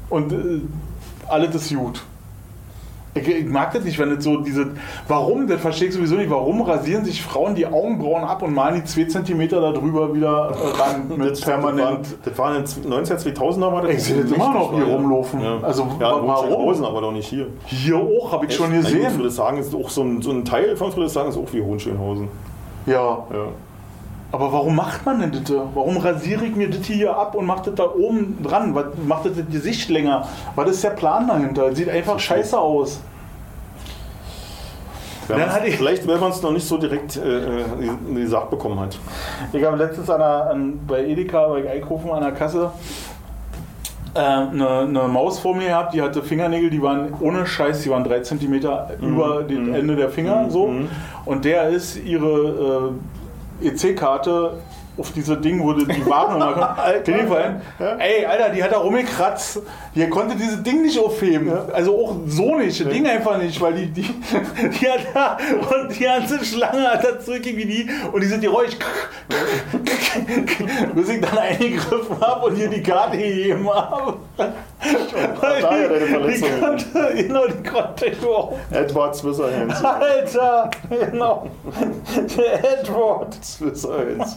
Und äh, alles ist gut. Ich, ich mag das nicht, wenn das so diese. Warum? Das verstehe ich sowieso nicht. Warum rasieren sich Frauen die Augenbrauen ab und malen die 2 cm darüber wieder ran mit permanent. Das waren in 19 2000er war das. Ich sehe das immer noch hier Ja. rumlaufen. Ja. Also, ja, wa- warum? Hohenschönhausen, aber doch nicht hier. Hier auch, habe ich schon Nein, gut, gesehen. Friedrichshagen ist auch so ein, so ein Teil von Friedrichshagen ist auch wie Hohenschönhausen. Ja, Ja. Aber warum macht man denn das? Warum rasiere ich mir das hier ab und mache das da oben dran? Was macht das, das Gesicht länger? Was ist der Plan dahinter? Sieht einfach scheiße aus. Wenn Dann man's- hatte ich- vielleicht, weil man es noch nicht so direkt äh, äh, gesagt bekommen hat. Ich habe letztens an der, an, bei Edeka, bei Eichhofen an der Kasse äh, eine, eine Maus vor mir gehabt, die hatte Fingernägel, die waren ohne Scheiß, die waren drei Zentimeter über das mhm. Ende der Finger so. Mhm. Und der ist ihre äh, EC-Karte auf diese Ding, wo die die Warnummer. Hinfallen. Ja. Ey, Alter, die hat da rumgekratzt. Die konnte dieses Ding nicht aufheben. Also auch so nicht. Das Ding einfach nicht, weil die, die, die hat da und die ganze Schlange hat da zurückging wie die und diese Geräusch. Bis ich dann eingegriffen habe und hier die Karte gegeben habe. Daher deine die Verletzung. konnte, genau, die konnte ich überhaupt. Edward Swisserhands. Alter, genau. Der Edward. Swisserhands.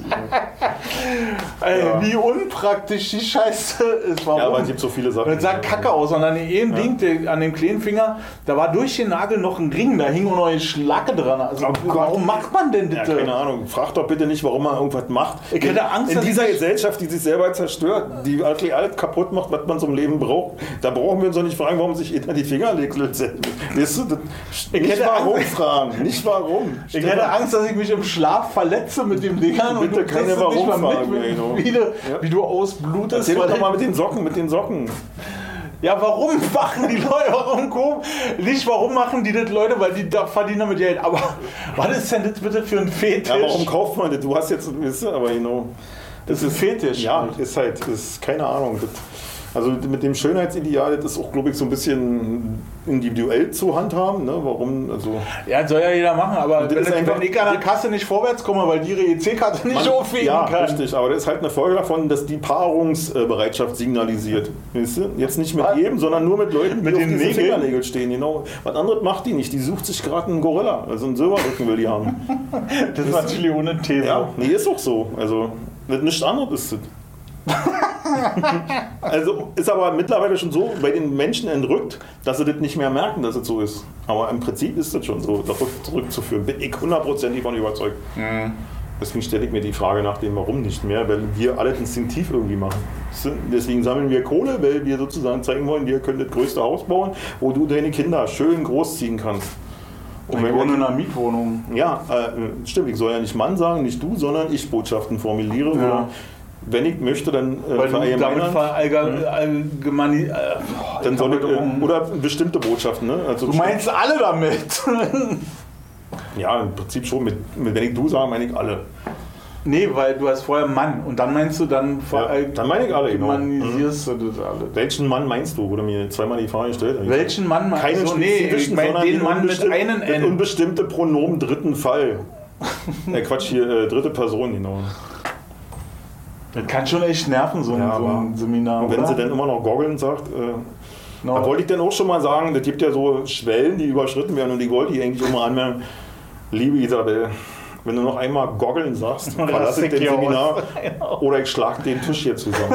Ey, Ja. wie unpraktisch die Scheiße ist. Warum? Ja, aber es gibt so viele Sachen. Das sah kacke aus. Und an dem Ding, an dem kleinen Finger, da war durch den Nagel noch ein Ring, da hing noch eine Schlacke dran. Also, Oh warum macht man denn Ja, das? keine Ahnung. Frag doch bitte nicht, warum man irgendwas macht. Ich hätte Angst, In dieser Gesellschaft, die sich selber zerstört, die wirklich alles kaputt macht, was man zum Leben braucht, da brauchen wir uns doch nicht fragen, warum sich jeder die Finger legt. Weißt du, das, nicht warum Angst- fragen, nicht warum. Ich hätte Angst, dass ich mich im Schlaf verletze mit dem Dingern und Bitte du keine es nicht mal mit, wie, du, wie du ausblutest. Erzähl doch mal mit den Socken, mit den Socken. Ja, warum machen die Leute, warum kommen? Nicht, warum machen die das Leute, weil die da verdienen damit Geld. Aber was ist denn das bitte für ein Fetisch? Ja, warum kauft man das? Du hast jetzt, weißt du, aber genau. Das ist ein Fetisch. Ja, ist halt, ist keine Ahnung. Das, Also mit dem Schönheitsideal, das ist auch, glaube ich, so ein bisschen individuell zu handhaben. Ne? Warum? Also Ja, das soll ja jeder machen, aber wenn, wenn ich an der Kasse nicht vorwärts komme, weil die ihre EC-Karte nicht aufheben ja, kann. richtig, aber das ist halt eine Folge davon, dass die Paarungsbereitschaft signalisiert. Weißt du? Jetzt nicht mit Was? jedem, sondern nur mit Leuten, die Mit auf den diese Nägeln? Fingernägel stehen. Genau. Was anderes macht die nicht. Die sucht sich gerade einen Gorilla. Also einen Silberrücken will die haben. Das ist natürlich ohne These. Ja, nee, ist auch so. Also, nichts anderes ist das. also ist aber mittlerweile schon so bei den Menschen entrückt, dass sie das nicht mehr merken, dass es so ist. Aber im Prinzip ist das schon so, darauf zurückzuführen. Bin ich hundertprozentig von überzeugt. Deswegen stelle ich mir die Frage nach dem Warum nicht mehr, weil wir alles instinktiv irgendwie machen. Deswegen sammeln wir Kohle, weil wir sozusagen zeigen wollen, wir können das größte Haus bauen, wo du deine Kinder schön großziehen kannst. Und Ich wenn wohne in einer Mietwohnung. ja, äh, stimmt, ich soll ja nicht Mann sagen, nicht du, sondern ich Botschaften formuliere. Ja. Oder wenn ich möchte, dann äh, Weil verallgemeinern, verallge- allgemein. Äh, dann soll ich, äh, oder bestimmte Botschaften. Ne? Also Du meinst alle damit? Ja, im Prinzip schon. Mit, mit, wenn ich du sage, meine ich alle. nee, weil du hast vorher Mann und dann meinst du, dann Ja, dann meine ich alle, genau. verallgemeinisierst du das alles. Welchen Mann meinst du? Wurde mir zweimal die Frage gestellt. Welchen Mann meinst Keinen du? Nee, ich meine den Mann mit einem N. unbestimmte Pronomen dritten Fall. äh, Quatsch, hier äh, dritte Person, genau. Das kann schon echt nerven, so ein, Ja, so ein Seminar. Und wenn oder? sie dann immer noch goggeln sagt, äh, No. Da wollte ich dann auch schon mal sagen, das gibt ja so Schwellen, die überschritten werden und ich wollte die eigentlich immer anmerken, liebe Isabel, wenn du noch einmal goggeln sagst, verlasse ich den ich hier Seminar oder ich schlag den Tisch hier zusammen.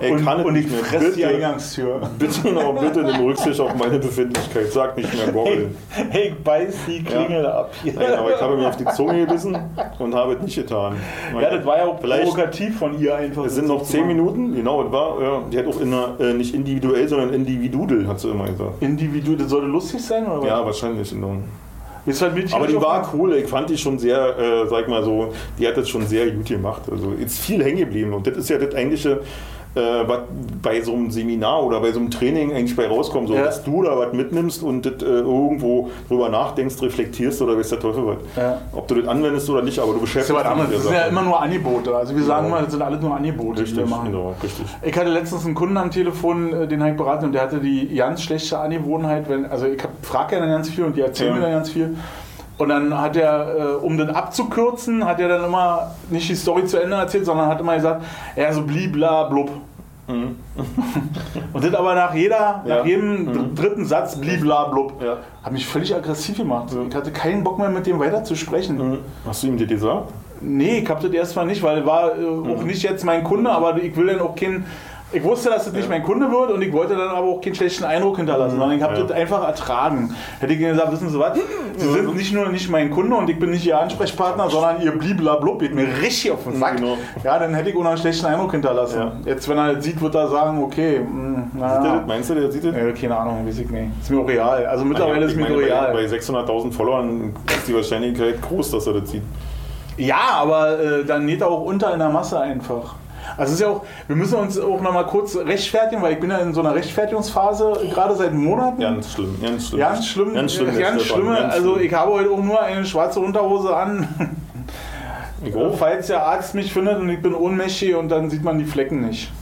Ey, und, kann und ich nicht mehr. fresse die Bitte. Eingangstür. Bitte noch, bitte nimm Rücksicht auf meine Befindlichkeit, sag nicht mehr Hey, goggeln. hey, ich beiß die Klingel ab hier. Nein, aber ich habe mir auf die Zunge gebissen und habe es nicht getan. Ja, das war ja auch provokativ von ihr einfach. Es sind noch zehn Minuten, genau, es war, ja, die hat auch in einer, äh, nicht individuell, sondern individudel, hat sie immer gesagt. Individu, das sollte lustig sein, oder? Ja, wahrscheinlich. Genau. Ist halt mit Aber die war cool, ich fand die schon sehr, äh, sag mal so, die hat das schon sehr gut gemacht. Also ist viel hängen geblieben. Und das ist ja das eigentliche, äh, was bei so einem Seminar oder bei so einem Training eigentlich bei rauskommt, so, Ja. dass du da was mitnimmst und das äh, irgendwo drüber nachdenkst, reflektierst oder weiß der Teufel was. Ja. Ob du das anwendest oder nicht, aber du Das beschäftigst ja anderes. mit Das der sind ja immer nur Angebote. Also wir sagen Genau. immer, das sind alles nur Angebote, die Richtig, wir machen. genau, richtig. Ich hatte letztens einen Kunden am Telefon, äh, den habe ich beraten und der hatte die ganz schlechte Angewohnheit, wenn, also ich frage ja dann ganz viel und die erzählen Ja. mir dann ganz viel. Und dann hat er, äh, um das abzukürzen, hat er dann immer nicht die Story zu Ende erzählt, sondern hat immer gesagt, ja, so blibla blub. Und das aber nach jeder, Mhm. Ja. nach jedem Mhm. dritten Satz blibla blub. Ja. Hat mich völlig aggressiv gemacht. Ich hatte keinen Bock mehr mit dem weiter zu sprechen. Mhm. Hast du ihm das gesagt? Nee, ich hab das erstmal nicht, weil war äh, Mhm. auch nicht jetzt mein Kunde, aber ich will dann auch keinen. Ich wusste, dass das nicht mein Kunde wird und ich wollte dann aber auch keinen schlechten Eindruck hinterlassen, sondern ich habe. Ja. das einfach ertragen. Hätte ich gesagt, wissen Sie was? Sie sind nicht nur nicht mein Kunde und ich bin nicht Ihr Ansprechpartner, sondern Ihr bliblablub, geht mir richtig auf den Sack. Genau. Ja, dann hätte ich auch noch einen schlechten Eindruck hinterlassen. Ja. Jetzt, wenn er das sieht, wird er sagen, okay, mh, Sieht er naja. das? Meinst du, der sieht das? Äh, keine Ahnung, weiß ich nicht. Ist mir auch real. Also mittlerweile ist mir meine, bei, real. bei 600.000 Followern ist die Wahrscheinlichkeit groß, dass er das sieht. Ja, aber äh, dann näht er auch unter in der Masse einfach. Also es ist ja auch, wir müssen uns auch noch mal kurz rechtfertigen, weil ich bin ja in so einer Rechtfertigungsphase gerade seit Monaten. Ganz schlimm, ganz schlimm. Ganz schlimm, Ganz schlimm, ganz, der Stefan, schlimme. ganz also ich habe heute auch nur eine schwarze Unterhose an. Ich auch. Falls der Arzt mich findet und ich bin ohnmächtig und dann sieht man die Flecken nicht.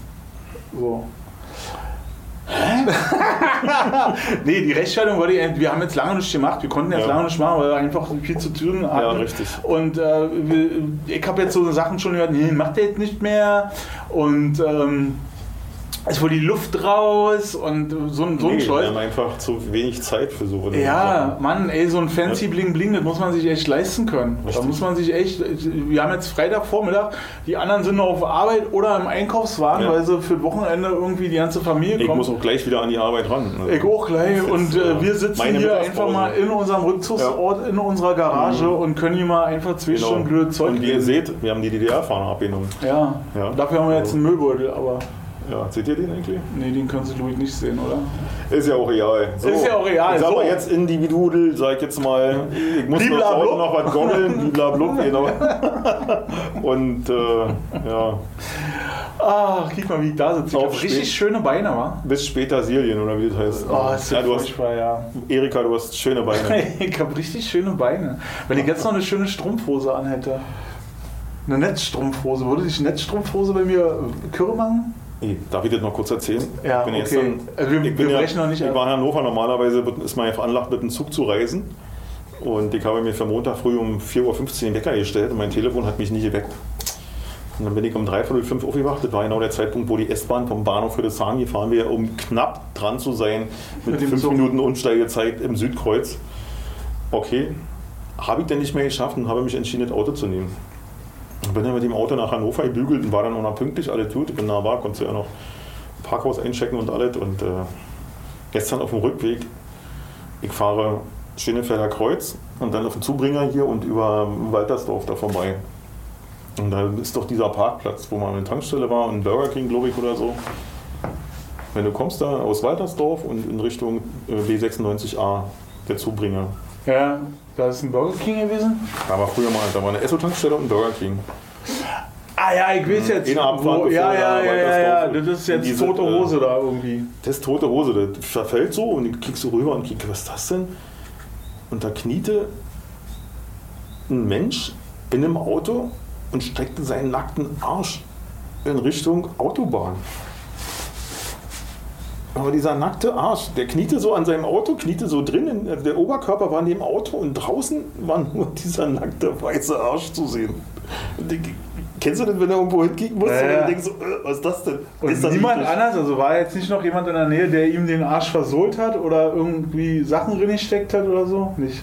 So. nee, die Rechtfertigung wollte ich, wir haben jetzt lange nicht gemacht, wir konnten jetzt Ja. lange nicht machen, weil wir einfach viel zu tun hatten. Ja, richtig. Und äh, ich habe jetzt so Sachen schon gehört, nee, macht der jetzt nicht mehr. Und ähm, es wohl die Luft raus und so, ein- so ein Nee, wir Scheiß. haben einfach zu wenig Zeit für so eine Ja, Sachen. Mann, ey, so ein fancy Bling Bling, das muss man sich echt leisten können. Da Richtig. muss man sich echt, wir haben jetzt Freitagvormittag, die anderen sind noch auf Arbeit oder im Einkaufswagen, Ja. weil sie für Wochenende irgendwie die ganze Familie Ich kommt. muss auch gleich wieder an die Arbeit ran. Also, Ich auch gleich. Ist Und äh, wir sitzen hier einfach mal in unserem Rückzugsort, in unserer Garage und können hier mal einfach zwei Genau. Stunden blöd Zeug Und wie ihr seht, wir haben die DDR-Fahner abgenommen. Ja. Ja. dafür haben wir jetzt einen Müllbeutel, aber Ja, seht ihr den eigentlich? nee, den können Sie, glaube ich, nicht sehen, oder? Ist ja auch real. So, Ist ja auch real, sag so. mal jetzt individuell, sag ich jetzt mal, ich muss noch, Bliblablub. heute noch was gommeln, bliblablub, genau. Und äh, ja, Ach, guck mal, wie ich da sitze. Ich habe richtig schöne Beine, wa? bis später Silien oder wie das heißt. Oh, ist ja, du hast, ja. Erika, du hast schöne Beine. Ich habe richtig schöne Beine. Wenn ich jetzt noch eine schöne Strumpfhose anhätte. Eine Netzstrumpfhose. Würde sich Netzstrumpfhose bei mir Kürre machen? Darf ich das noch kurz erzählen? Ja, ich bin okay. gestern- Also wir- ich bin wir ja, brechen noch nicht Ich ab. war in Hannover, normalerweise ist man ja veranlagt, mit dem Zug zu reisen. Und ich habe mir für Montag früh um 4.15 Uhr den Wecker gestellt und mein Telefon hat mich nie geweckt. Und dann bin ich um dreiviertel fünf aufgewacht. Das war genau der Zeitpunkt, wo die S-Bahn vom Bahnhof Friedrichshain gefahren wäre, um knapp dran zu sein mit, Mit fünf Zug. Minuten Umsteigezeit im Südkreuz. Okay, habe ich dann nicht mehr geschafft und habe mich entschieden, das Auto zu nehmen. Ich bin dann mit dem Auto nach Hannover gebügelt und war dann auch noch pünktlich, alles gut. Ich bin nah war, konnte ja noch im Parkhaus einchecken und alles. Und äh, gestern auf dem Rückweg, ich fahre Schönefelder Kreuz und dann auf den Zubringer hier und über Waltersdorf da vorbei. Und da ist doch dieser Parkplatz, wo mal eine Tankstelle war, ein Burger King, glaube ich, oder so. Wenn du kommst da aus Waltersdorf und in Richtung äh, B96A, der Zubringer. Ja, da ist ein Burger King gewesen. Da war früher mal, da war eine Esso-Tankstelle und ein Burger King. Ah ja, ich weiß jetzt. Eine Abfahrt wo, ja, da ja, ja, ja, ja, das ist jetzt diese, tote äh, Hose da irgendwie. Das ist tote Hose, das verfällt so und ich kriegst so rüber und krieg, was ist das denn? Und da kniete ein Mensch in einem Auto und streckte seinen nackten Arsch in Richtung Autobahn. Aber dieser nackte Arsch, der kniete so an seinem Auto, kniete so drinnen, also der Oberkörper war neben dem Auto und draußen war nur dieser nackte weiße Arsch zu sehen. Und kennst du das, wenn du irgendwo hinkicken musst Ja, und ja. dann denkst du, äh, was ist das denn? Und ist das niemand eklig? anders, also war jetzt nicht noch jemand in der Nähe, der ihm den Arsch versohlt hat oder irgendwie Sachen drin gesteckt hat oder so? Nicht.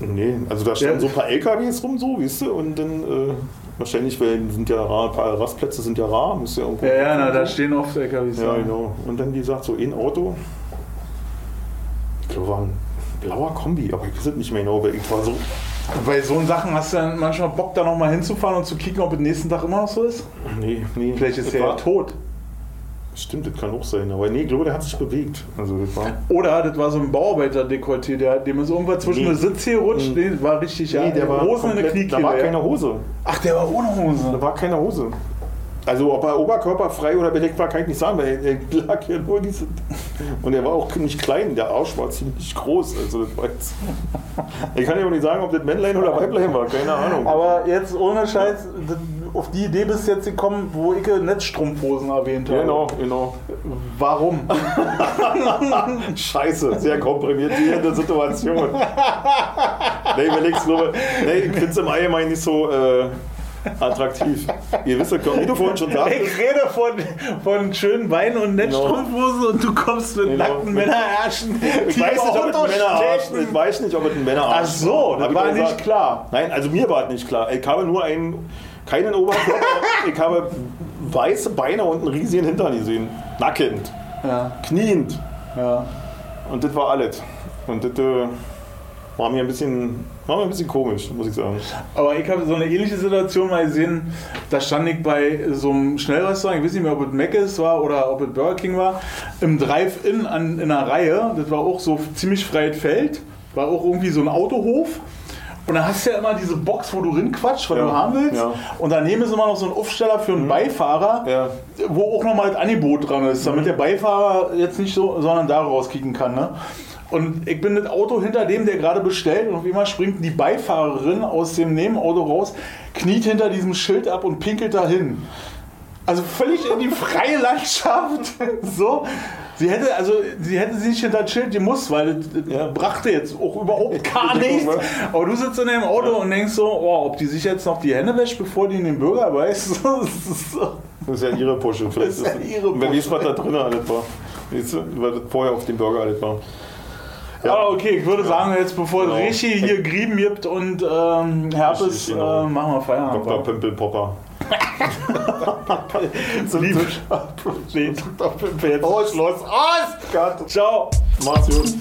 Nee, also da standen Ja. so ein paar LKWs rum, so, weißt du, und dann äh, wahrscheinlich, weil sind ja rar, ein paar Rastplätze sind ja rar, muss ja irgendwo. Ja, ja, na, da stehen oft LKWs. Ja, genau. Und dann die sagt so, ein Auto, ich glaube, war ein blauer Kombi, aber ich weiß es nicht mehr genau, weil ich war so, Bei so Sachen hast du dann manchmal Bock, da nochmal hinzufahren und zu kicken, ob es nächsten Tag immer noch so ist? nee, nee. Vielleicht ist er ja tot. Stimmt, das kann auch sein, aber nee, ich glaube, der hat sich bewegt. Also das war, Oder das war so ein Bauarbeiter-Dekolleté, der, dem ist irgendwas zwischen Nee. den Sitz hier rutscht. Mhm. Nee, war richtig, ja. nee, der war Hosen in der komplett, Kniekehle. da war ja. keine Hose. Ach, der war ohne Da Hose. war keine Hose. Also ob er oberkörperfrei oder bedeckt war, kann ich nicht sagen, weil er lag ja nur diese. Und er war auch nicht klein, der Arsch war ziemlich groß. Also das war jetzt, ich kann ja auch nicht sagen, ob das Männlein oder Weiblein war, keine Ahnung. Aber jetzt ohne Scheiß, das- auf die Idee bist jetzt gekommen, wo ich Netzstrumpfhosen erwähnt habe. Genau, genau. Warum? Scheiße, sehr komprimierende Situation. nee, überleg's nur. Nee, ich finde es im Allgemeinen nicht so äh, attraktiv. Ihr wisst ja, wie du vorhin schon sagtest. Ich rede von, von schönen Beinen und Netzstrumpfhosen und du kommst mit Genau. nackten Männerärschen. Ich die weiß, nicht, ob es Auto ein Männerarsch, stechen. ich weiß nicht, ob es ein Männerarsch Ach so, das war nicht klar. Nein, also mir war es nicht klar. Ich habe nur einen, keinen Oberkörper, ich habe weiße Beine und einen riesigen Hintern gesehen. Nackend, Ja, kniend. ja. Und das war alles. Und das äh, war mir ein bisschen, war mir ein bisschen komisch, muss ich sagen. Aber ich habe so eine ähnliche Situation mal gesehen. Da stand ich bei so einem Schnellrestaurant, ich weiß nicht mehr, ob es Mc's war oder ob es Burger King war, im Drive-In in einer Reihe. Das war auch so ziemlich freies Feld. War auch irgendwie so ein Autohof. Und da hast du ja immer diese Box, wo du rinquatschst, was Ja, du haben willst. ja. Und daneben ist immer noch so ein Aufsteller für einen Beifahrer, Ja. wo auch nochmal das Angebot dran ist, damit der Beifahrer jetzt nicht so, sondern da rauskicken kann. Ne? Und ich bin das Auto hinter dem, der gerade bestellt, und auf einmal springt die Beifahrerin aus dem Nebenauto raus, kniet hinter diesem Schild ab und pinkelt dahin. Also völlig in die freie Landschaft. so. Sie hätte, also, sie hätte sich nicht hinter das Schild gemusst, weil das, das Ja. brachte jetzt auch überhaupt gar nichts. Aber du sitzt in dem Auto und denkst so, oh, ob die sich jetzt noch die Hände wäscht, bevor die in den Bürger weiß. Das ist ja ihre Pusche. Vielleicht Das ist ja ihre Und Wer weiß, Pusche. was da drin alles war. Weißt du, weil das vorher auf dem Burger alles war. Ja, okay, ich würde sagen, jetzt bevor Genau. richtig hier Grieben gibt und ähm, Herpes, genau. äh, machen wir Feierabend. Dr. Pimpelpopper. Liebe. Nee, Dr. Pimpel, jetzt Aus. Schluss. Aus! Gott. Ciao! Mach's gut.